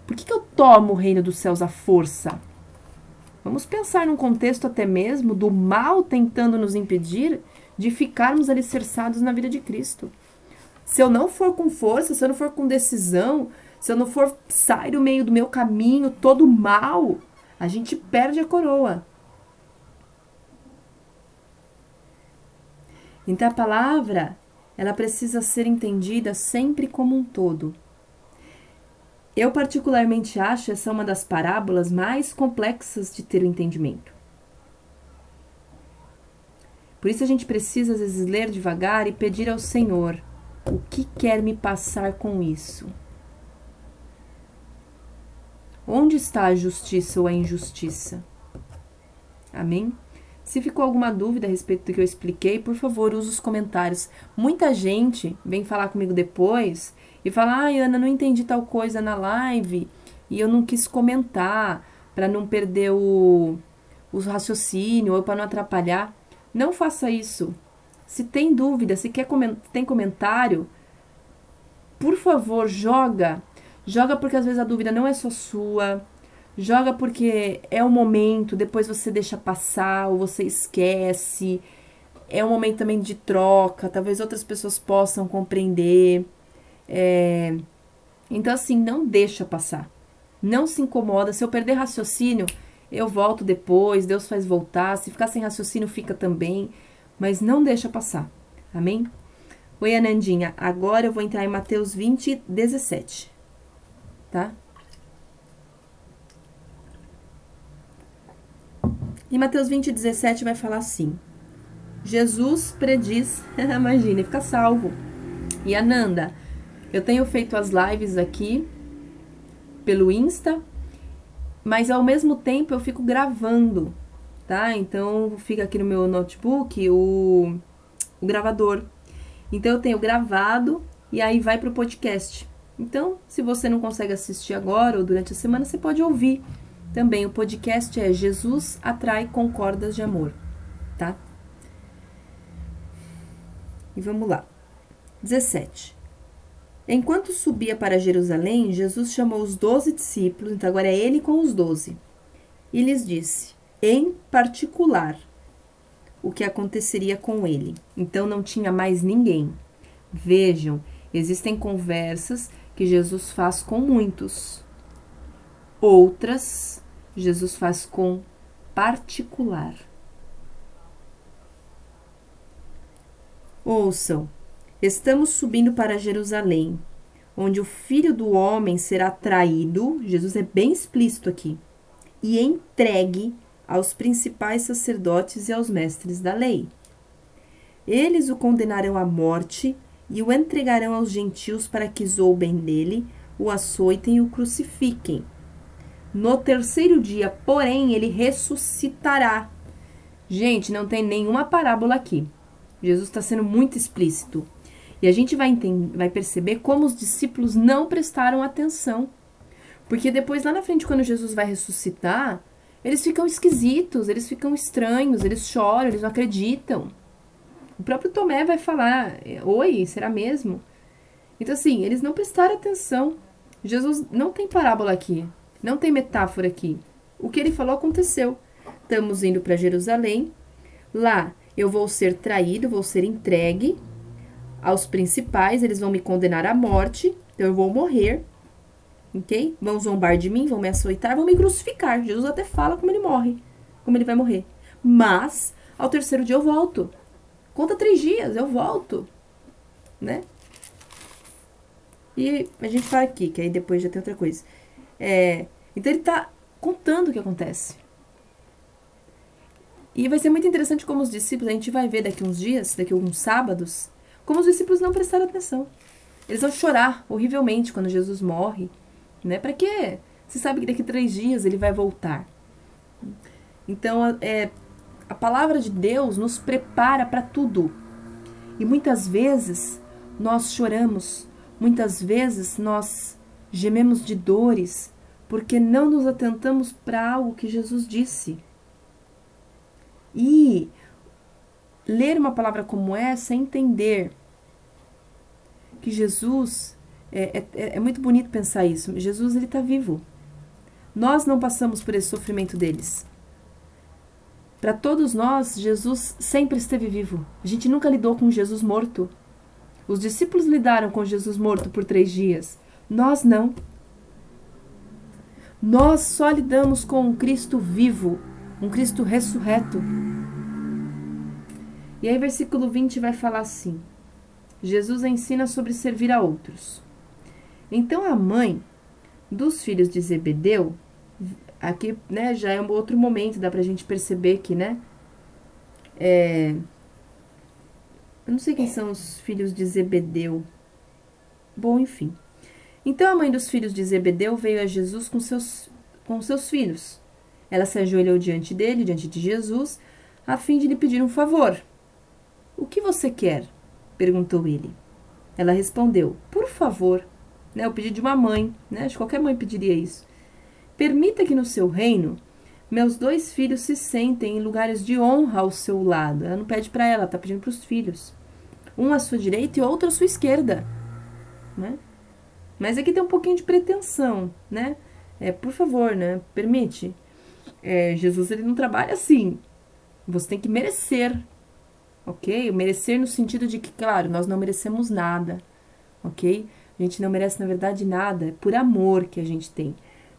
A: Por que, que eu tomo o reino dos céus à força? Vamos pensar num contexto até mesmo do mal tentando nos impedir de ficarmos alicerçados na vida de Cristo. Se eu não for com força, se eu não for com decisão, se eu não for sair do meio do meu caminho todo mal, a gente perde a coroa. Então a palavra, ela precisa ser entendida sempre como um todo. Eu particularmente acho essa uma das parábolas mais complexas de ter o entendimento. Por isso a gente precisa às vezes ler devagar e pedir ao Senhor o que quer me passar com isso. Onde está a justiça ou a injustiça? Amém? Se ficou alguma dúvida a respeito do que eu expliquei, por favor, use os comentários. Muita gente vem falar comigo depois e fala: "Ai, Ana, não entendi tal coisa na live e eu não quis comentar para não perder o, o raciocínio ou para não atrapalhar". Não faça isso. Se tem dúvida, se quer tem comentário, por favor, joga. Joga porque às vezes a dúvida não é só sua. Joga porque é o momento, depois você deixa passar ou você esquece. É um momento também de troca, talvez outras pessoas possam compreender. É... Então, assim, não deixa passar. Não se incomoda. Se eu perder raciocínio, eu volto depois, Deus faz voltar. Se ficar sem raciocínio, fica também. Mas não deixa passar. Amém? Oi, Anandinha. Agora eu vou entrar em Mateus 20, 17. Tá? E Mateus 20, 17 vai falar assim: Jesus prediz, imagine, fica salvo. E Ananda, eu tenho feito as lives aqui pelo Insta, mas ao mesmo tempo eu fico gravando, tá? Então fica aqui no meu notebook o, o gravador. Então eu tenho gravado e aí vai pro podcast. Então, se você não consegue assistir agora ou durante a semana, você pode ouvir também. O podcast é Jesus atrai com cordas de amor, tá? E vamos lá. 17. Enquanto subia para Jerusalém, Jesus chamou os doze discípulos, então agora é ele com os doze, e lhes disse, em particular, o que aconteceria com ele. Então não tinha mais ninguém. Vejam, existem conversas que Jesus faz com muitos, outras Jesus faz com particular. Ouçam, Estamos subindo para Jerusalém, onde o filho do homem será traído, Jesus é bem explícito aqui, e entregue aos principais sacerdotes e aos mestres da lei. Eles o condenarão à morte e o entregarão aos gentios para que zoubem dele, o açoitem e o crucifiquem. No terceiro dia, porém, ele ressuscitará. Gente, não tem nenhuma parábola aqui. Jesus está sendo muito explícito. E a gente vai, entender, vai perceber como os discípulos não prestaram atenção. Porque depois, lá na frente, quando Jesus vai ressuscitar, eles ficam esquisitos, eles ficam estranhos, eles choram, eles não acreditam. O próprio Tomé vai falar: Oi, será mesmo? Então, assim, eles não prestaram atenção. Jesus não tem parábola aqui, não tem metáfora aqui. O que ele falou aconteceu. Estamos indo para Jerusalém. Lá eu vou ser traído, vou ser entregue aos principais, eles vão me condenar à morte, então eu vou morrer, ok? Vão zombar de mim, vão me açoitar, vão me crucificar. Jesus até fala como ele morre, como ele vai morrer. Mas, ao terceiro dia eu volto. Conta três dias, eu volto, né? E a gente fala aqui, que aí depois já tem outra coisa. É, então ele tá contando o que acontece. E vai ser muito interessante como os discípulos, a gente vai ver daqui uns dias, daqui uns sábados, como os discípulos não prestaram atenção. Eles vão chorar horrivelmente quando Jesus morre, né? Para quê? Você sabe que daqui três dias ele vai voltar. Então, é, a palavra de Deus nos prepara para tudo. E muitas vezes nós choramos, muitas vezes nós gememos de dores, porque não nos atentamos para algo que Jesus disse. E ler uma palavra como essa é entender que Jesus é, é, é muito bonito pensar isso. Jesus ele está vivo. Nós não passamos por esse sofrimento deles. Para todos nós, Jesus sempre esteve vivo. A gente nunca lidou com Jesus morto. Os discípulos lidaram com Jesus morto por três dias. Nós não. Nós só lidamos com um Cristo vivo, um Cristo ressurreto. E aí, versículo 20 vai falar assim: Jesus ensina sobre servir a outros. Então a mãe dos filhos de Zebedeu Aqui, né, já é um outro momento, dá pra gente perceber que, né? É... Eu não sei quem são os filhos de Zebedeu. Bom, enfim. Então a mãe dos filhos de Zebedeu veio a Jesus com seus, com seus filhos. Ela se ajoelhou diante dele, diante de Jesus, a fim de lhe pedir um favor. O que você quer? perguntou ele. Ela respondeu: Por favor. Né, o pedido de uma mãe, né? Acho que qualquer mãe pediria isso. Permita que no seu reino meus dois filhos se sentem em lugares de honra ao seu lado. Ela não pede para ela, ela tá pedindo para os filhos. Um à sua direita e outro à sua esquerda, né? Mas aqui tem um pouquinho de pretensão, né? É, por favor, né? Permite. É, Jesus ele não trabalha assim. Você tem que merecer, ok? Merecer no sentido de que, claro, nós não merecemos nada, ok? A gente não merece, na verdade, nada. É por amor que a gente tem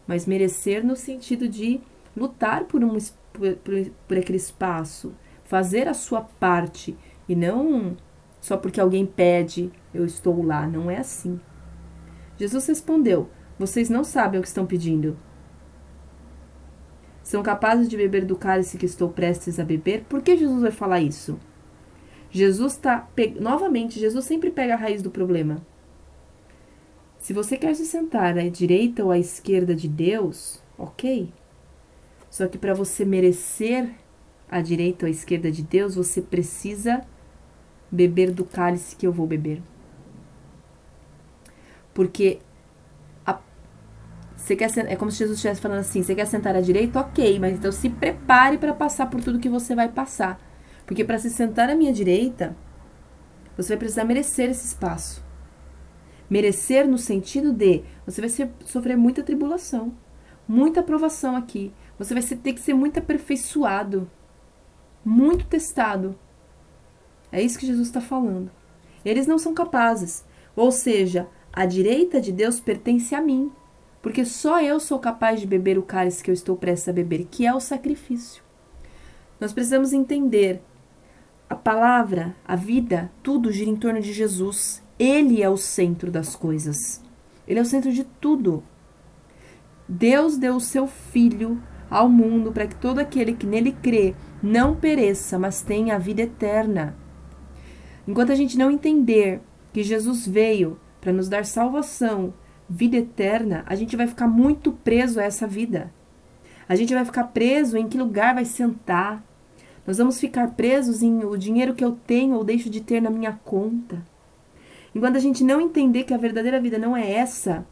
A: mas merecer no sentido de lutar por, um, por, por, por aquele espaço, fazer a sua parte e não só porque alguém pede, eu estou lá. Não é assim. Jesus respondeu: Vocês não sabem o que estão pedindo. São capazes de beber do cálice que estou prestes a beber? Por que Jesus vai falar isso? Jesus está. Novamente, Jesus sempre pega a raiz do problema. Se você quer se sentar à direita ou à esquerda de Deus, ok. Só que para você merecer a direita ou a esquerda de Deus, você precisa beber do cálice que eu vou beber. Porque a, você quer é como se Jesus estivesse falando assim: você quer sentar à direita, ok, mas então se prepare para passar por tudo que você vai passar. Porque para se sentar à minha direita, você vai precisar merecer esse espaço. Merecer no sentido de você vai ser, sofrer muita tribulação, muita aprovação aqui. Você vai ser, ter que ser muito aperfeiçoado, muito testado. É isso que Jesus está falando. Eles não são capazes. Ou seja, a direita de Deus pertence a mim, porque só eu sou capaz de beber o cálice que eu estou prestes a beber, que é o sacrifício. Nós precisamos entender a palavra, a vida, tudo gira em torno de Jesus. Ele é o centro das coisas. Ele é o centro de tudo. Deus deu o seu Filho ao mundo para que todo aquele que nele crê não pereça, mas tenha a vida eterna. Enquanto a gente não entender que Jesus veio para nos dar salvação, vida eterna, a gente vai ficar muito preso a essa vida. A gente vai ficar preso em que lugar vai sentar. Nós vamos ficar presos em o dinheiro que eu tenho ou deixo de ter na minha conta. Enquanto a gente não entender que a verdadeira vida não é essa,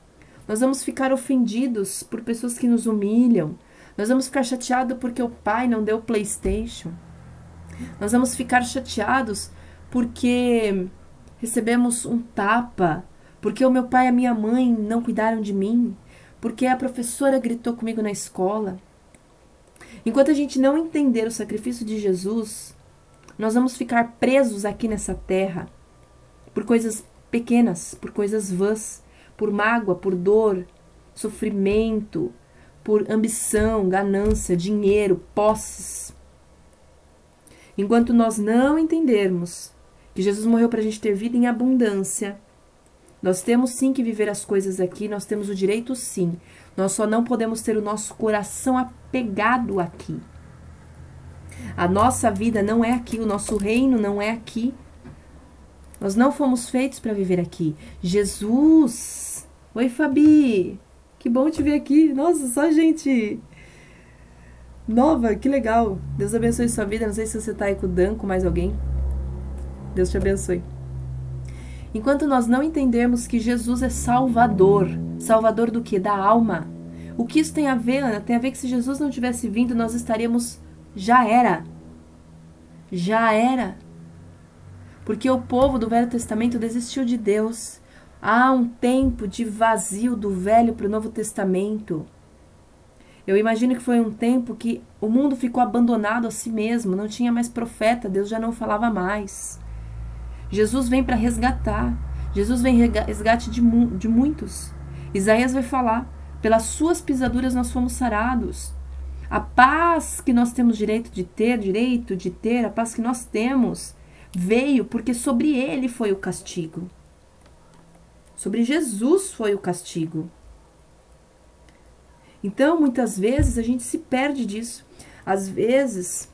A: nós vamos ficar ofendidos por pessoas que nos humilham. Nós vamos ficar chateados porque o pai não deu PlayStation. Nós vamos ficar chateados porque recebemos um tapa, porque o meu pai e a minha mãe não cuidaram de mim, porque a professora gritou comigo na escola. Enquanto a gente não entender o sacrifício de Jesus, nós vamos ficar presos aqui nessa terra por coisas pequenas, por coisas vãs, por mágoa, por dor, sofrimento, por ambição, ganância, dinheiro, posses. Enquanto nós não entendermos que Jesus morreu para a gente ter vida em abundância, nós temos sim que viver as coisas aqui, nós temos o direito sim. Nós só não podemos ter o nosso coração apegado aqui. A nossa vida não é aqui, o nosso reino não é aqui. Nós não fomos feitos para viver aqui. Jesus! Oi, Fabi! Que bom te ver aqui. Nossa, só gente nova, que legal. Deus abençoe sua vida. Não sei se você tá aí com o Dan, com mais alguém. Deus te abençoe. Enquanto nós não entendermos que Jesus é Salvador, Salvador do que? Da alma. O que isso tem a ver, Ana? Tem a ver que se Jesus não tivesse vindo, nós estaríamos. Já era. Já era. Porque o povo do Velho Testamento desistiu de Deus. Há um tempo de vazio do Velho para o Novo Testamento. Eu imagino que foi um tempo que o mundo ficou abandonado a si mesmo, não tinha mais profeta, Deus já não falava mais. Jesus vem para resgatar. Jesus vem resgate de, de muitos. Isaías vai falar: pelas suas pisaduras nós fomos sarados. A paz que nós temos direito de ter, direito de ter, a paz que nós temos, veio porque sobre ele foi o castigo. Sobre Jesus foi o castigo. Então, muitas vezes a gente se perde disso. Às vezes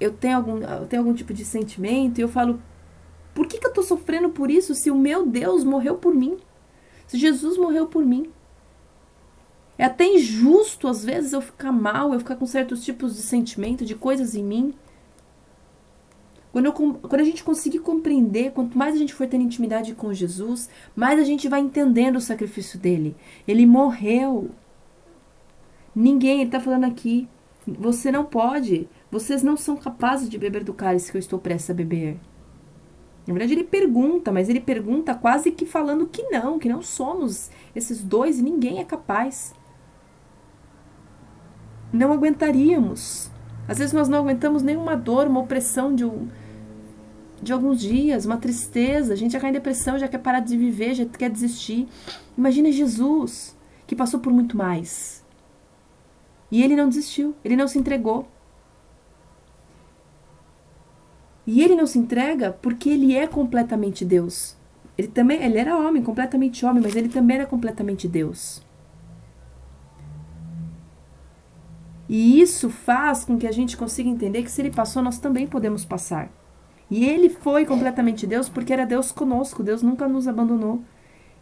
A: eu tenho algum, eu tenho algum tipo de sentimento e eu falo: por que, que eu estou sofrendo por isso se o meu Deus morreu por mim? Se Jesus morreu por mim? É até injusto, às vezes, eu ficar mal, eu ficar com certos tipos de sentimento, de coisas em mim. Quando, eu, quando a gente conseguir compreender, quanto mais a gente for tendo intimidade com Jesus, mais a gente vai entendendo o sacrifício dele. Ele morreu. Ninguém, ele está falando aqui, você não pode, vocês não são capazes de beber do cálice que eu estou prestes a beber. Na verdade, ele pergunta, mas ele pergunta quase que falando que não, que não somos esses dois e ninguém é capaz. Não aguentaríamos. Às vezes nós não aguentamos nenhuma dor, uma opressão de, um, de alguns dias, uma tristeza. A gente já cai em depressão, já quer parar de viver, já quer desistir. Imagina Jesus, que passou por muito mais. E ele não desistiu, ele não se entregou. E ele não se entrega porque ele é completamente Deus. Ele também, ele era homem, completamente homem, mas ele também era completamente Deus. E isso faz com que a gente consiga entender que se ele passou, nós também podemos passar. E ele foi completamente Deus porque era Deus conosco, Deus nunca nos abandonou.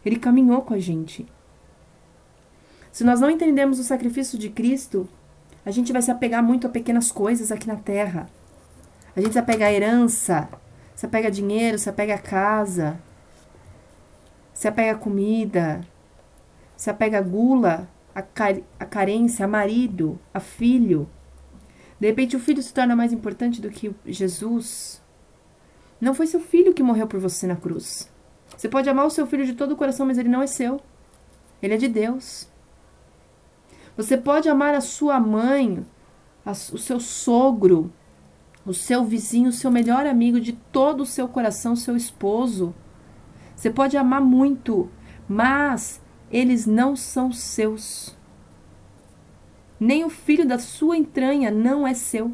A: Ele caminhou com a gente. Se nós não entendemos o sacrifício de Cristo, a gente vai se apegar muito a pequenas coisas aqui na terra. A gente se apega a herança, se apega a dinheiro, se apega a casa, se apega a comida, se apega a gula, a, car a carência, a marido, a filho. De repente o filho se torna mais importante do que Jesus. Não foi seu filho que morreu por você na cruz. Você pode amar o seu filho de todo o coração, mas ele não é seu. Ele é de Deus. Você pode amar a sua mãe, a, o seu sogro, o seu vizinho, o seu melhor amigo de todo o seu coração, seu esposo. Você pode amar muito, mas eles não são seus. Nem o filho da sua entranha não é seu.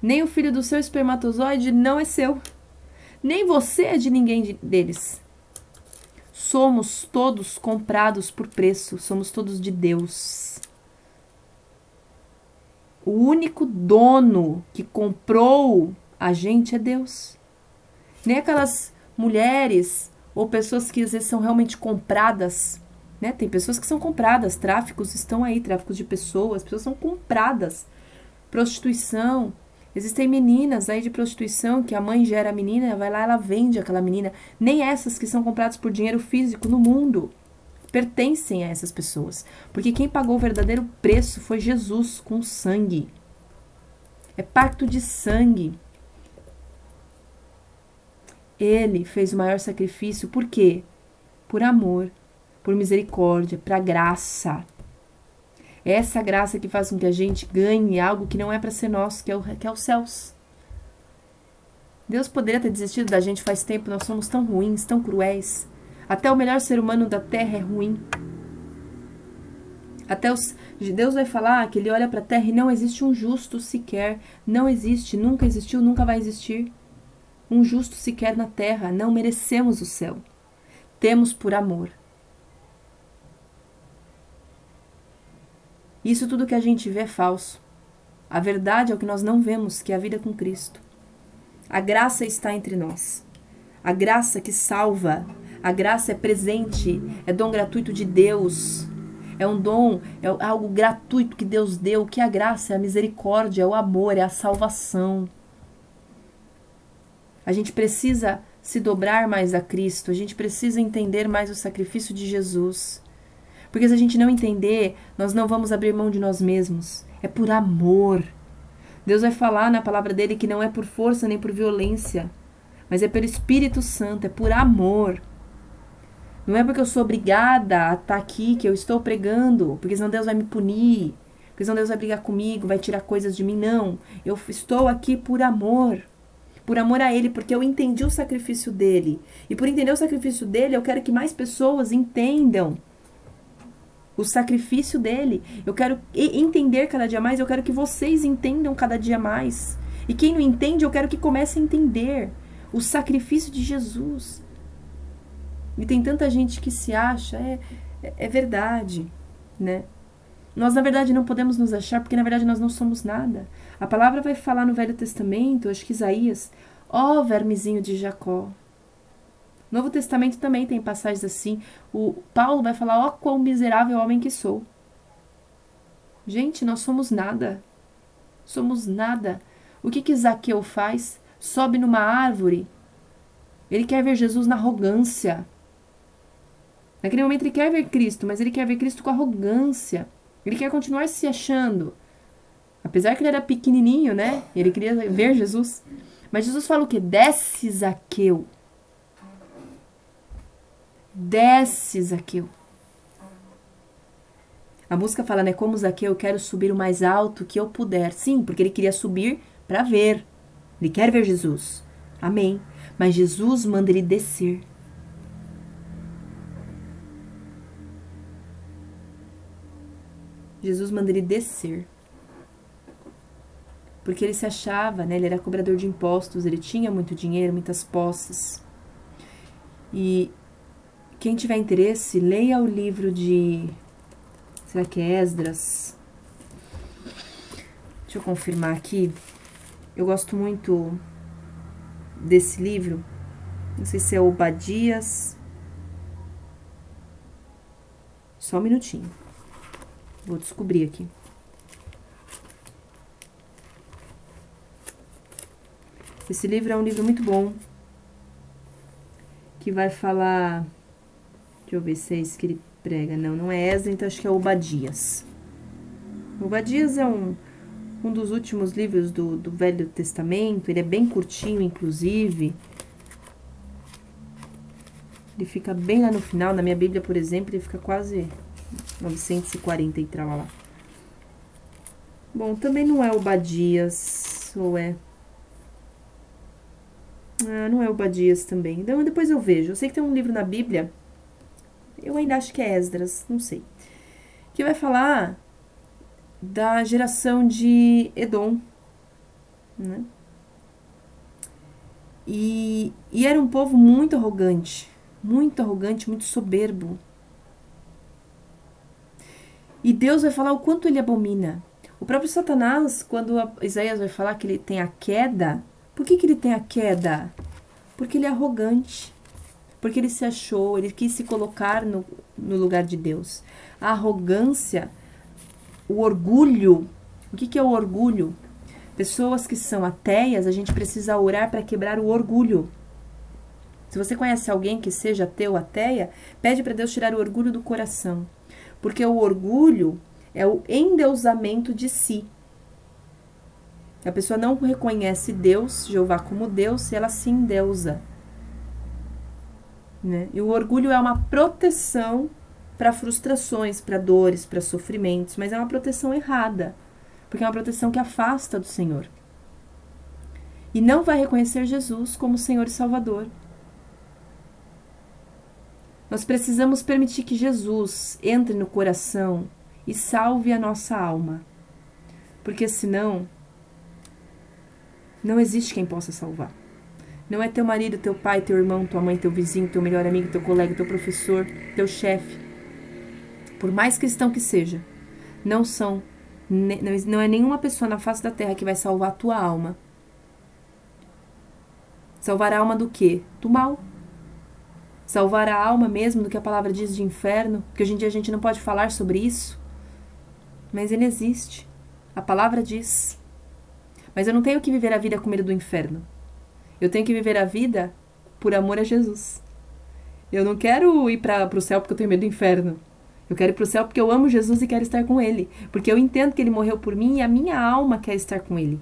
A: Nem o filho do seu espermatozoide não é seu. Nem você é de ninguém de, deles. Somos todos comprados por preço, somos todos de Deus. O único dono que comprou a gente é Deus. Nem aquelas mulheres ou pessoas que às vezes são realmente compradas, né? Tem pessoas que são compradas, tráficos estão aí, tráficos de pessoas, pessoas são compradas. Prostituição. Existem meninas aí de prostituição que a mãe gera a menina, vai lá, ela vende aquela menina. Nem essas que são compradas por dinheiro físico no mundo pertencem a essas pessoas. Porque quem pagou o verdadeiro preço foi Jesus com sangue. É pacto de sangue. Ele fez o maior sacrifício, por quê? Por amor, por misericórdia, para graça. É essa graça que faz com que a gente ganhe algo que não é para ser nosso, que é, o, que é os céus. Deus poderia ter desistido da gente faz tempo, nós somos tão ruins, tão cruéis. Até o melhor ser humano da terra é ruim. Até os Deus vai falar que ele olha para a terra e não existe um justo sequer, não existe, nunca existiu, nunca vai existir um justo sequer na terra, não merecemos o céu. Temos por amor. Isso tudo que a gente vê é falso. A verdade é o que nós não vemos, que é a vida com Cristo. A graça está entre nós. A graça que salva. A graça é presente, é dom gratuito de Deus. É um dom, é algo gratuito que Deus deu, que é a graça, é a misericórdia, é o amor, é a salvação. A gente precisa se dobrar mais a Cristo, a gente precisa entender mais o sacrifício de Jesus. Porque se a gente não entender, nós não vamos abrir mão de nós mesmos. É por amor. Deus vai falar na palavra dele que não é por força nem por violência, mas é pelo Espírito Santo, é por amor. Não é porque eu sou obrigada a estar aqui que eu estou pregando, porque senão Deus vai me punir, porque senão Deus vai brigar comigo, vai tirar coisas de mim. Não. Eu estou aqui por amor. Por amor a Ele, porque eu entendi o sacrifício dele. E por entender o sacrifício dele, eu quero que mais pessoas entendam o sacrifício dele. Eu quero entender cada dia mais, eu quero que vocês entendam cada dia mais. E quem não entende, eu quero que comece a entender o sacrifício de Jesus. E tem tanta gente que se acha, é, é verdade, né? Nós, na verdade, não podemos nos achar, porque na verdade nós não somos nada. A palavra vai falar no Velho Testamento, acho que Isaías, ó oh, vermezinho de Jacó. Novo Testamento também tem passagens assim. O Paulo vai falar, ó oh, quão miserável homem que sou. Gente, nós somos nada. Somos nada. O que que Zaqueu faz? Sobe numa árvore. Ele quer ver Jesus na arrogância. Naquele momento ele quer ver Cristo, mas ele quer ver Cristo com arrogância. Ele quer continuar se achando. Apesar que ele era pequenininho, né? Ele queria ver Jesus. Mas Jesus fala o quê? Desce, Zaqueu. Desce, Zaqueu. A música fala, né? Como Zaqueu, eu quero subir o mais alto que eu puder. Sim, porque ele queria subir para ver. Ele quer ver Jesus. Amém. Mas Jesus manda ele descer. Jesus manda ele descer. Porque ele se achava, né? Ele era cobrador de impostos, ele tinha muito dinheiro, muitas posses. E quem tiver interesse, leia o livro de. Será que é Esdras? Deixa eu confirmar aqui. Eu gosto muito desse livro. Não sei se é Obadias. Só um minutinho. Vou descobrir aqui. Esse livro é um livro muito bom. Que vai falar. Deixa eu ver se é esse que ele prega. Não, não é Ezra, então acho que é Obadias. Obadias é um, um dos últimos livros do, do Velho Testamento. Ele é bem curtinho, inclusive. Ele fica bem lá no final. Na minha Bíblia, por exemplo, ele fica quase 940 e lá. Bom, também não é o Badias, ou é? Ah, não é o Badias também. Então, depois eu vejo. Eu sei que tem um livro na Bíblia, eu ainda acho que é Esdras, não sei, que vai falar da geração de Edom, né? E, e era um povo muito arrogante, muito arrogante, muito soberbo. E Deus vai falar o quanto ele abomina. O próprio Satanás, quando Isaías vai falar que ele tem a queda, por que, que ele tem a queda? Porque ele é arrogante. Porque ele se achou, ele quis se colocar no, no lugar de Deus. A arrogância, o orgulho. O que, que é o orgulho? Pessoas que são ateias, a gente precisa orar para quebrar o orgulho. Se você conhece alguém que seja ateu, ateia, pede para Deus tirar o orgulho do coração. Porque o orgulho é o endeusamento de si. A pessoa não reconhece Deus, Jeová, como Deus, e ela se endeusa. Né? E o orgulho é uma proteção para frustrações, para dores, para sofrimentos, mas é uma proteção errada, porque é uma proteção que afasta do Senhor. E não vai reconhecer Jesus como Senhor e Salvador. Nós precisamos permitir que Jesus entre no coração e salve a nossa alma. Porque senão, não existe quem possa salvar. Não é teu marido, teu pai, teu irmão, tua mãe, teu vizinho, teu melhor amigo, teu colega, teu professor, teu chefe. Por mais cristão que seja, não são, não é nenhuma pessoa na face da terra que vai salvar a tua alma. Salvar a alma do quê? Do mal salvar a alma mesmo do que a palavra diz de inferno, que hoje em dia a gente não pode falar sobre isso. Mas ele existe. A palavra diz. Mas eu não tenho que viver a vida com medo do inferno. Eu tenho que viver a vida por amor a Jesus. Eu não quero ir para o céu porque eu tenho medo do inferno. Eu quero ir para o céu porque eu amo Jesus e quero estar com Ele. Porque eu entendo que Ele morreu por mim e a minha alma quer estar com Ele.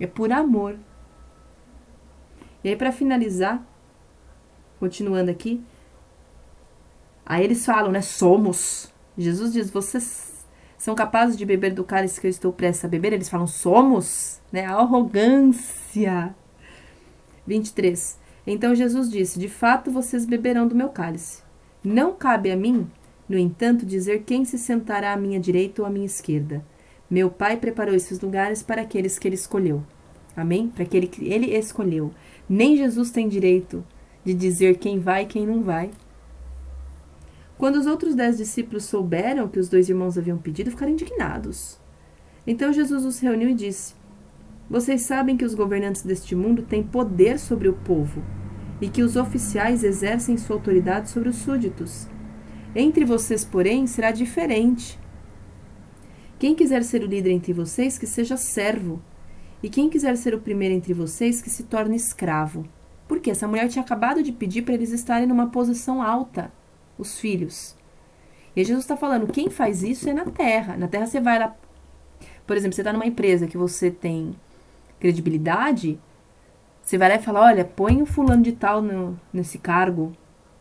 A: É por amor. E aí, para finalizar, continuando aqui, aí eles falam, né? Somos. Jesus diz: vocês são capazes de beber do cálice que eu estou prestes a beber? Eles falam: somos, né? A arrogância. 23. Então Jesus disse: De fato vocês beberão do meu cálice. Não cabe a mim no entanto, dizer quem se sentará à minha direita ou à minha esquerda. Meu Pai preparou esses lugares para aqueles que ele escolheu. Amém? Para aquele que ele escolheu. Nem Jesus tem direito de dizer quem vai e quem não vai. Quando os outros dez discípulos souberam que os dois irmãos haviam pedido, ficaram indignados. Então Jesus os reuniu e disse: Vocês sabem que os governantes deste mundo têm poder sobre o povo e que os oficiais exercem sua autoridade sobre os súditos. Entre vocês, porém, será diferente. Quem quiser ser o líder entre vocês, que seja servo. E quem quiser ser o primeiro entre vocês, que se torne escravo. Porque essa mulher tinha acabado de pedir para eles estarem numa posição alta, os filhos. E Jesus está falando: quem faz isso é na terra. Na terra você vai lá. Por exemplo, você está numa empresa que você tem credibilidade, você vai lá e fala: olha, põe o fulano de tal no, nesse cargo,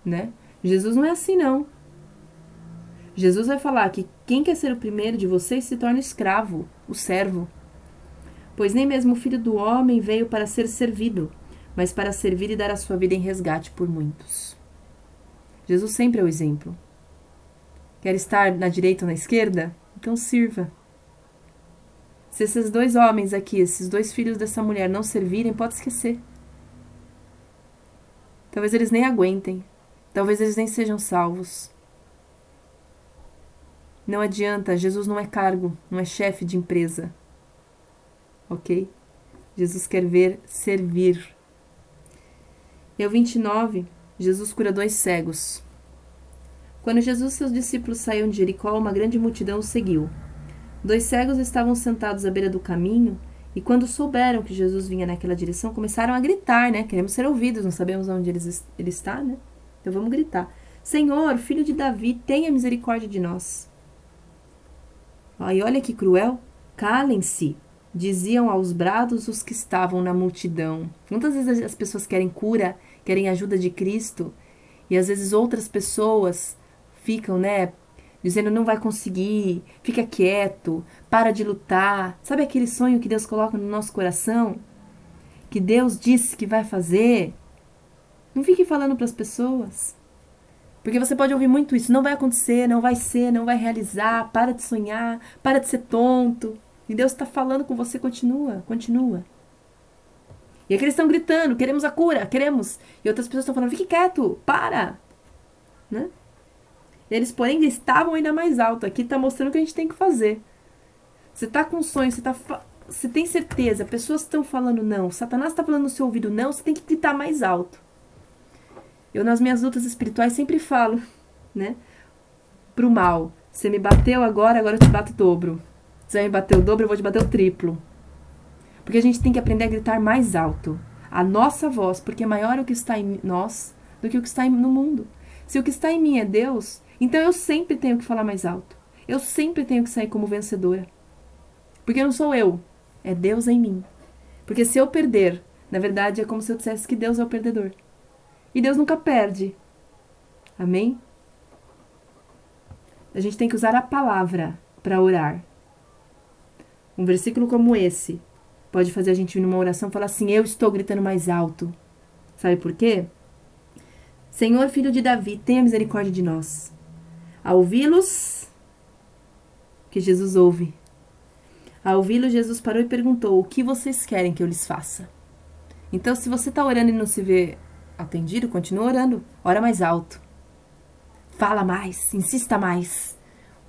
A: né? Jesus não é assim, não. Jesus vai falar que quem quer ser o primeiro de vocês se torna escravo, o servo. Pois nem mesmo o filho do homem veio para ser servido, mas para servir e dar a sua vida em resgate por muitos. Jesus sempre é o exemplo. Quer estar na direita ou na esquerda? Então sirva. Se esses dois homens aqui, esses dois filhos dessa mulher não servirem, pode esquecer. Talvez eles nem aguentem. Talvez eles nem sejam salvos. Não adianta, Jesus não é cargo, não é chefe de empresa. Ok? Jesus quer ver servir. O 29, Jesus cura dois cegos. Quando Jesus e seus discípulos saíram de Jericó, uma grande multidão os seguiu. Dois cegos estavam sentados à beira do caminho e, quando souberam que Jesus vinha naquela direção, começaram a gritar, né? Queremos ser ouvidos, não sabemos onde ele está, né? Então vamos gritar: Senhor, filho de Davi, tenha misericórdia de nós. Ai, olha que cruel. Calem-se, diziam aos brados os que estavam na multidão. Quantas vezes as pessoas querem cura, querem ajuda de Cristo, e às vezes outras pessoas ficam, né, dizendo não vai conseguir, fica quieto, para de lutar. Sabe aquele sonho que Deus coloca no nosso coração? Que Deus disse que vai fazer? Não fique falando para as pessoas. Porque você pode ouvir muito isso, não vai acontecer, não vai ser, não vai realizar, para de sonhar, para de ser tonto. E Deus está falando com você, continua, continua. E aqui eles estão gritando, queremos a cura, queremos. E outras pessoas estão falando, fique quieto, para. Né? Eles, porém, estavam ainda mais alto. Aqui está mostrando o que a gente tem que fazer. Você está com sonho, você, tá você tem certeza, pessoas estão falando não, Satanás está falando no seu ouvido não, você tem que gritar mais alto. Eu, nas minhas lutas espirituais, sempre falo, né? Pro mal. Você me bateu agora, agora eu te bato o dobro. Você me bater o dobro, eu vou te bater o triplo. Porque a gente tem que aprender a gritar mais alto. A nossa voz, porque é maior o que está em nós do que o que está no mundo. Se o que está em mim é Deus, então eu sempre tenho que falar mais alto. Eu sempre tenho que sair como vencedora. Porque não sou eu, é Deus em mim. Porque se eu perder, na verdade é como se eu dissesse que Deus é o perdedor. E Deus nunca perde. Amém? A gente tem que usar a palavra para orar. Um versículo como esse pode fazer a gente ir numa oração falar assim: Eu estou gritando mais alto. Sabe por quê? Senhor, filho de Davi, tenha misericórdia de nós. Ao ouvi-los, que Jesus ouve. Ao ouvi-los, Jesus parou e perguntou: O que vocês querem que eu lhes faça? Então, se você está orando e não se vê atendido, continua orando. Ora mais alto. Fala mais, insista mais.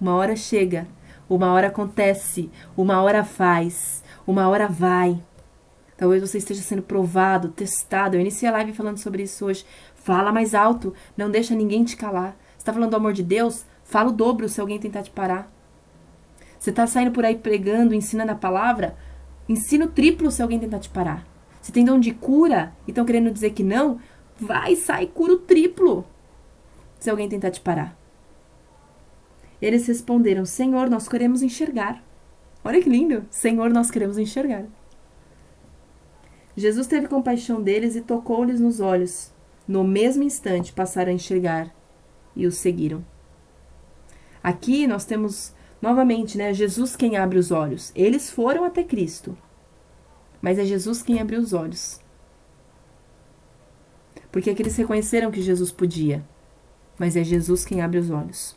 A: Uma hora chega, uma hora acontece, uma hora faz, uma hora vai. Talvez você esteja sendo provado, testado. Eu iniciei a live falando sobre isso hoje. Fala mais alto, não deixa ninguém te calar. Você está falando do amor de Deus? Fala o dobro se alguém tentar te parar. Você está saindo por aí pregando, ensinando a palavra? Ensina o triplo se alguém tentar te parar. Você tem dom de cura e estão querendo dizer que não? Vai, sai, cura o triplo. Se alguém tentar te parar. Eles responderam: Senhor, nós queremos enxergar. Olha que lindo! Senhor, nós queremos enxergar. Jesus teve compaixão deles e tocou-lhes nos olhos. No mesmo instante passaram a enxergar e os seguiram. Aqui nós temos novamente, né, Jesus quem abre os olhos. Eles foram até Cristo. Mas é Jesus quem abriu os olhos. Porque aqui eles reconheceram que Jesus podia. Mas é Jesus quem abre os olhos.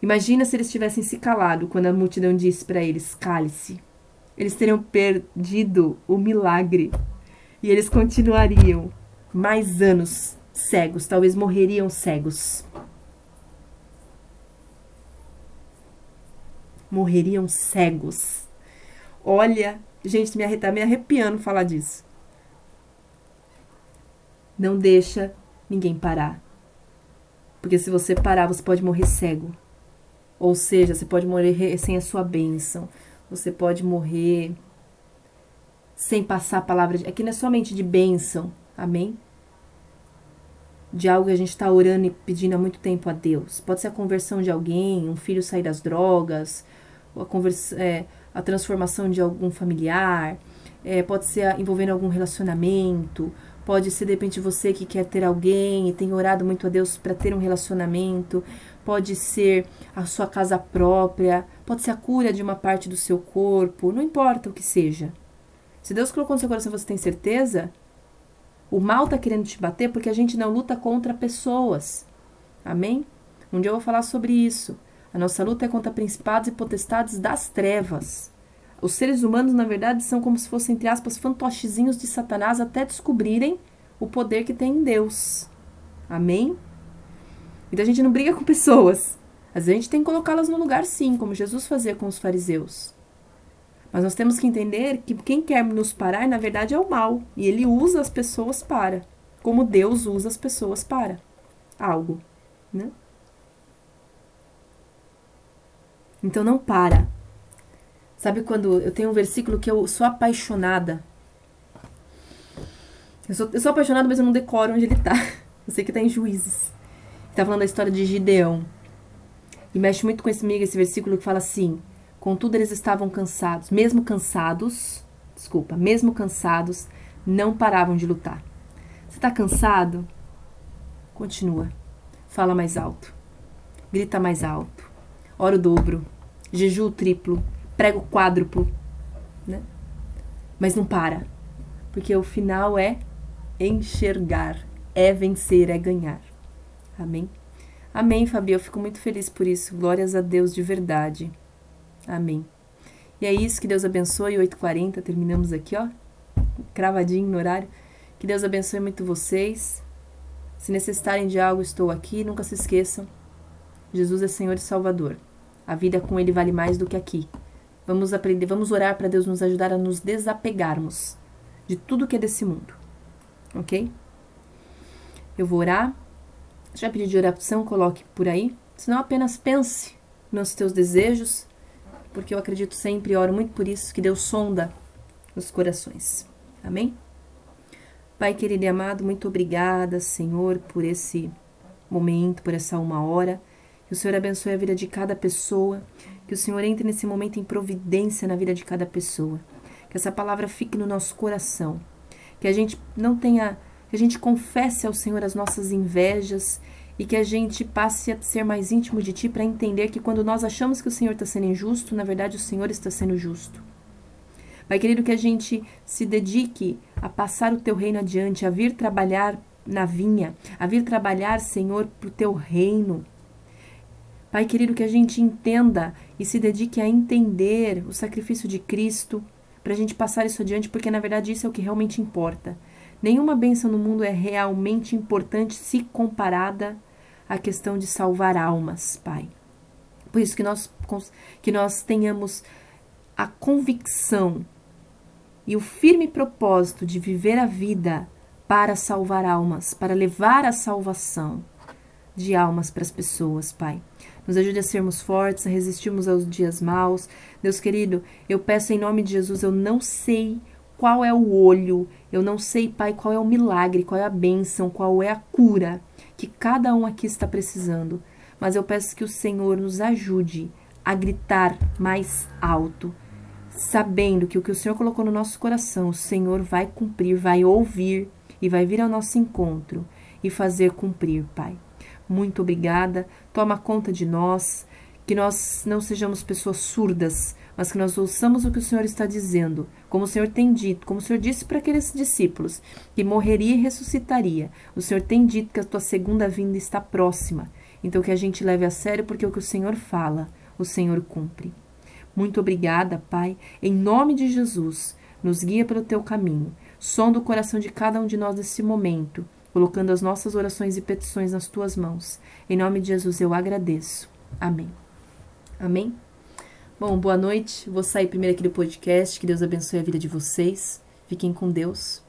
A: Imagina se eles tivessem se calado quando a multidão disse para eles: cale-se. Eles teriam perdido o milagre. E eles continuariam mais anos cegos, talvez morreriam cegos. Morreriam cegos. Olha, gente, me tá me arrepiando falar disso. Não deixa ninguém parar. Porque se você parar, você pode morrer cego. Ou seja, você pode morrer sem a sua bênção. Você pode morrer sem passar a palavra. De, aqui não é somente de bênção, amém? De algo que a gente está orando e pedindo há muito tempo a Deus. Pode ser a conversão de alguém, um filho sair das drogas, a, conversa, é, a transformação de algum familiar, é, pode ser envolvendo algum relacionamento, pode ser de repente você que quer ter alguém e tem orado muito a Deus para ter um relacionamento, pode ser a sua casa própria, pode ser a cura de uma parte do seu corpo, não importa o que seja. Se Deus colocou no seu coração você tem certeza, o mal está querendo te bater porque a gente não luta contra pessoas. Amém? Um dia eu vou falar sobre isso. A nossa luta é contra principados e potestades das trevas. Os seres humanos, na verdade, são como se fossem, entre aspas, fantochezinhos de Satanás até descobrirem o poder que tem em Deus. Amém? Então a gente não briga com pessoas. Às vezes a gente tem que colocá-las no lugar sim, como Jesus fazia com os fariseus. Mas nós temos que entender que quem quer nos parar, na verdade, é o mal. E ele usa as pessoas para. Como Deus usa as pessoas para algo. Né? Então não para. Sabe quando eu tenho um versículo que eu sou apaixonada? Eu sou, eu sou apaixonada, mas eu não decoro onde ele tá. Eu sei que tá em Juízes está falando da história de Gideão. E mexe muito com esse, esse versículo que fala assim: Contudo, eles estavam cansados, mesmo cansados, desculpa, mesmo cansados, não paravam de lutar. Você está cansado? Continua. Fala mais alto. Grita mais alto. Ora o dobro. Jejum triplo. Prego quádruplo. Né? Mas não para. Porque o final é enxergar. É vencer, é ganhar. Amém? Amém, Fabi. Eu fico muito feliz por isso. Glórias a Deus de verdade. Amém. E é isso. Que Deus abençoe. 8h40. Terminamos aqui, ó. Cravadinho no horário. Que Deus abençoe muito vocês. Se necessitarem de algo, estou aqui. Nunca se esqueçam. Jesus é Senhor e Salvador. A vida com Ele vale mais do que aqui. Vamos aprender, vamos orar para Deus nos ajudar a nos desapegarmos de tudo que é desse mundo. Ok? Eu vou orar. Se já pediu de oração, coloque por aí. Senão apenas pense nos teus desejos, porque eu acredito sempre e oro muito por isso, que Deus sonda os corações. Amém? Pai querido e amado, muito obrigada, Senhor, por esse momento, por essa uma hora. Que o Senhor abençoe a vida de cada pessoa. Que o Senhor entre nesse momento em providência na vida de cada pessoa. Que essa palavra fique no nosso coração. Que a gente não tenha que a gente confesse ao Senhor as nossas invejas e que a gente passe a ser mais íntimo de Ti para entender que quando nós achamos que o Senhor está sendo injusto, na verdade o Senhor está sendo justo. Pai querido, que a gente se dedique a passar o Teu reino adiante, a vir trabalhar na vinha, a vir trabalhar, Senhor, para o Teu reino. Pai querido, que a gente entenda e se dedique a entender o sacrifício de Cristo, para a gente passar isso adiante, porque na verdade isso é o que realmente importa. Nenhuma bênção no mundo é realmente importante se comparada à questão de salvar almas, Pai. Por isso que nós, que nós tenhamos a convicção e o firme propósito de viver a vida para salvar almas, para levar a salvação de almas para as pessoas, Pai. Nos ajude a sermos fortes, a resistirmos aos dias maus. Deus querido, eu peço em nome de Jesus, eu não sei qual é o olho, eu não sei, Pai, qual é o milagre, qual é a bênção, qual é a cura que cada um aqui está precisando. mas eu peço que o Senhor nos ajude a gritar mais alto, sabendo que o que o Senhor colocou no nosso coração, o Senhor vai cumprir, vai ouvir e vai vir ao nosso encontro e fazer cumprir, Pai. Muito obrigada. Toma conta de nós, que nós não sejamos pessoas surdas, mas que nós ouçamos o que o Senhor está dizendo, como o Senhor tem dito, como o Senhor disse para aqueles discípulos, que morreria e ressuscitaria. O Senhor tem dito que a tua segunda vinda está próxima. Então que a gente leve a sério porque o que o Senhor fala, o Senhor cumpre. Muito obrigada, Pai, em nome de Jesus. Nos guia pelo teu caminho. Sonda o coração de cada um de nós nesse momento, colocando as nossas orações e petições nas tuas mãos. Em nome de Jesus eu agradeço. Amém. Amém? Bom, boa noite. Vou sair primeiro aqui do podcast. Que Deus abençoe a vida de vocês. Fiquem com Deus.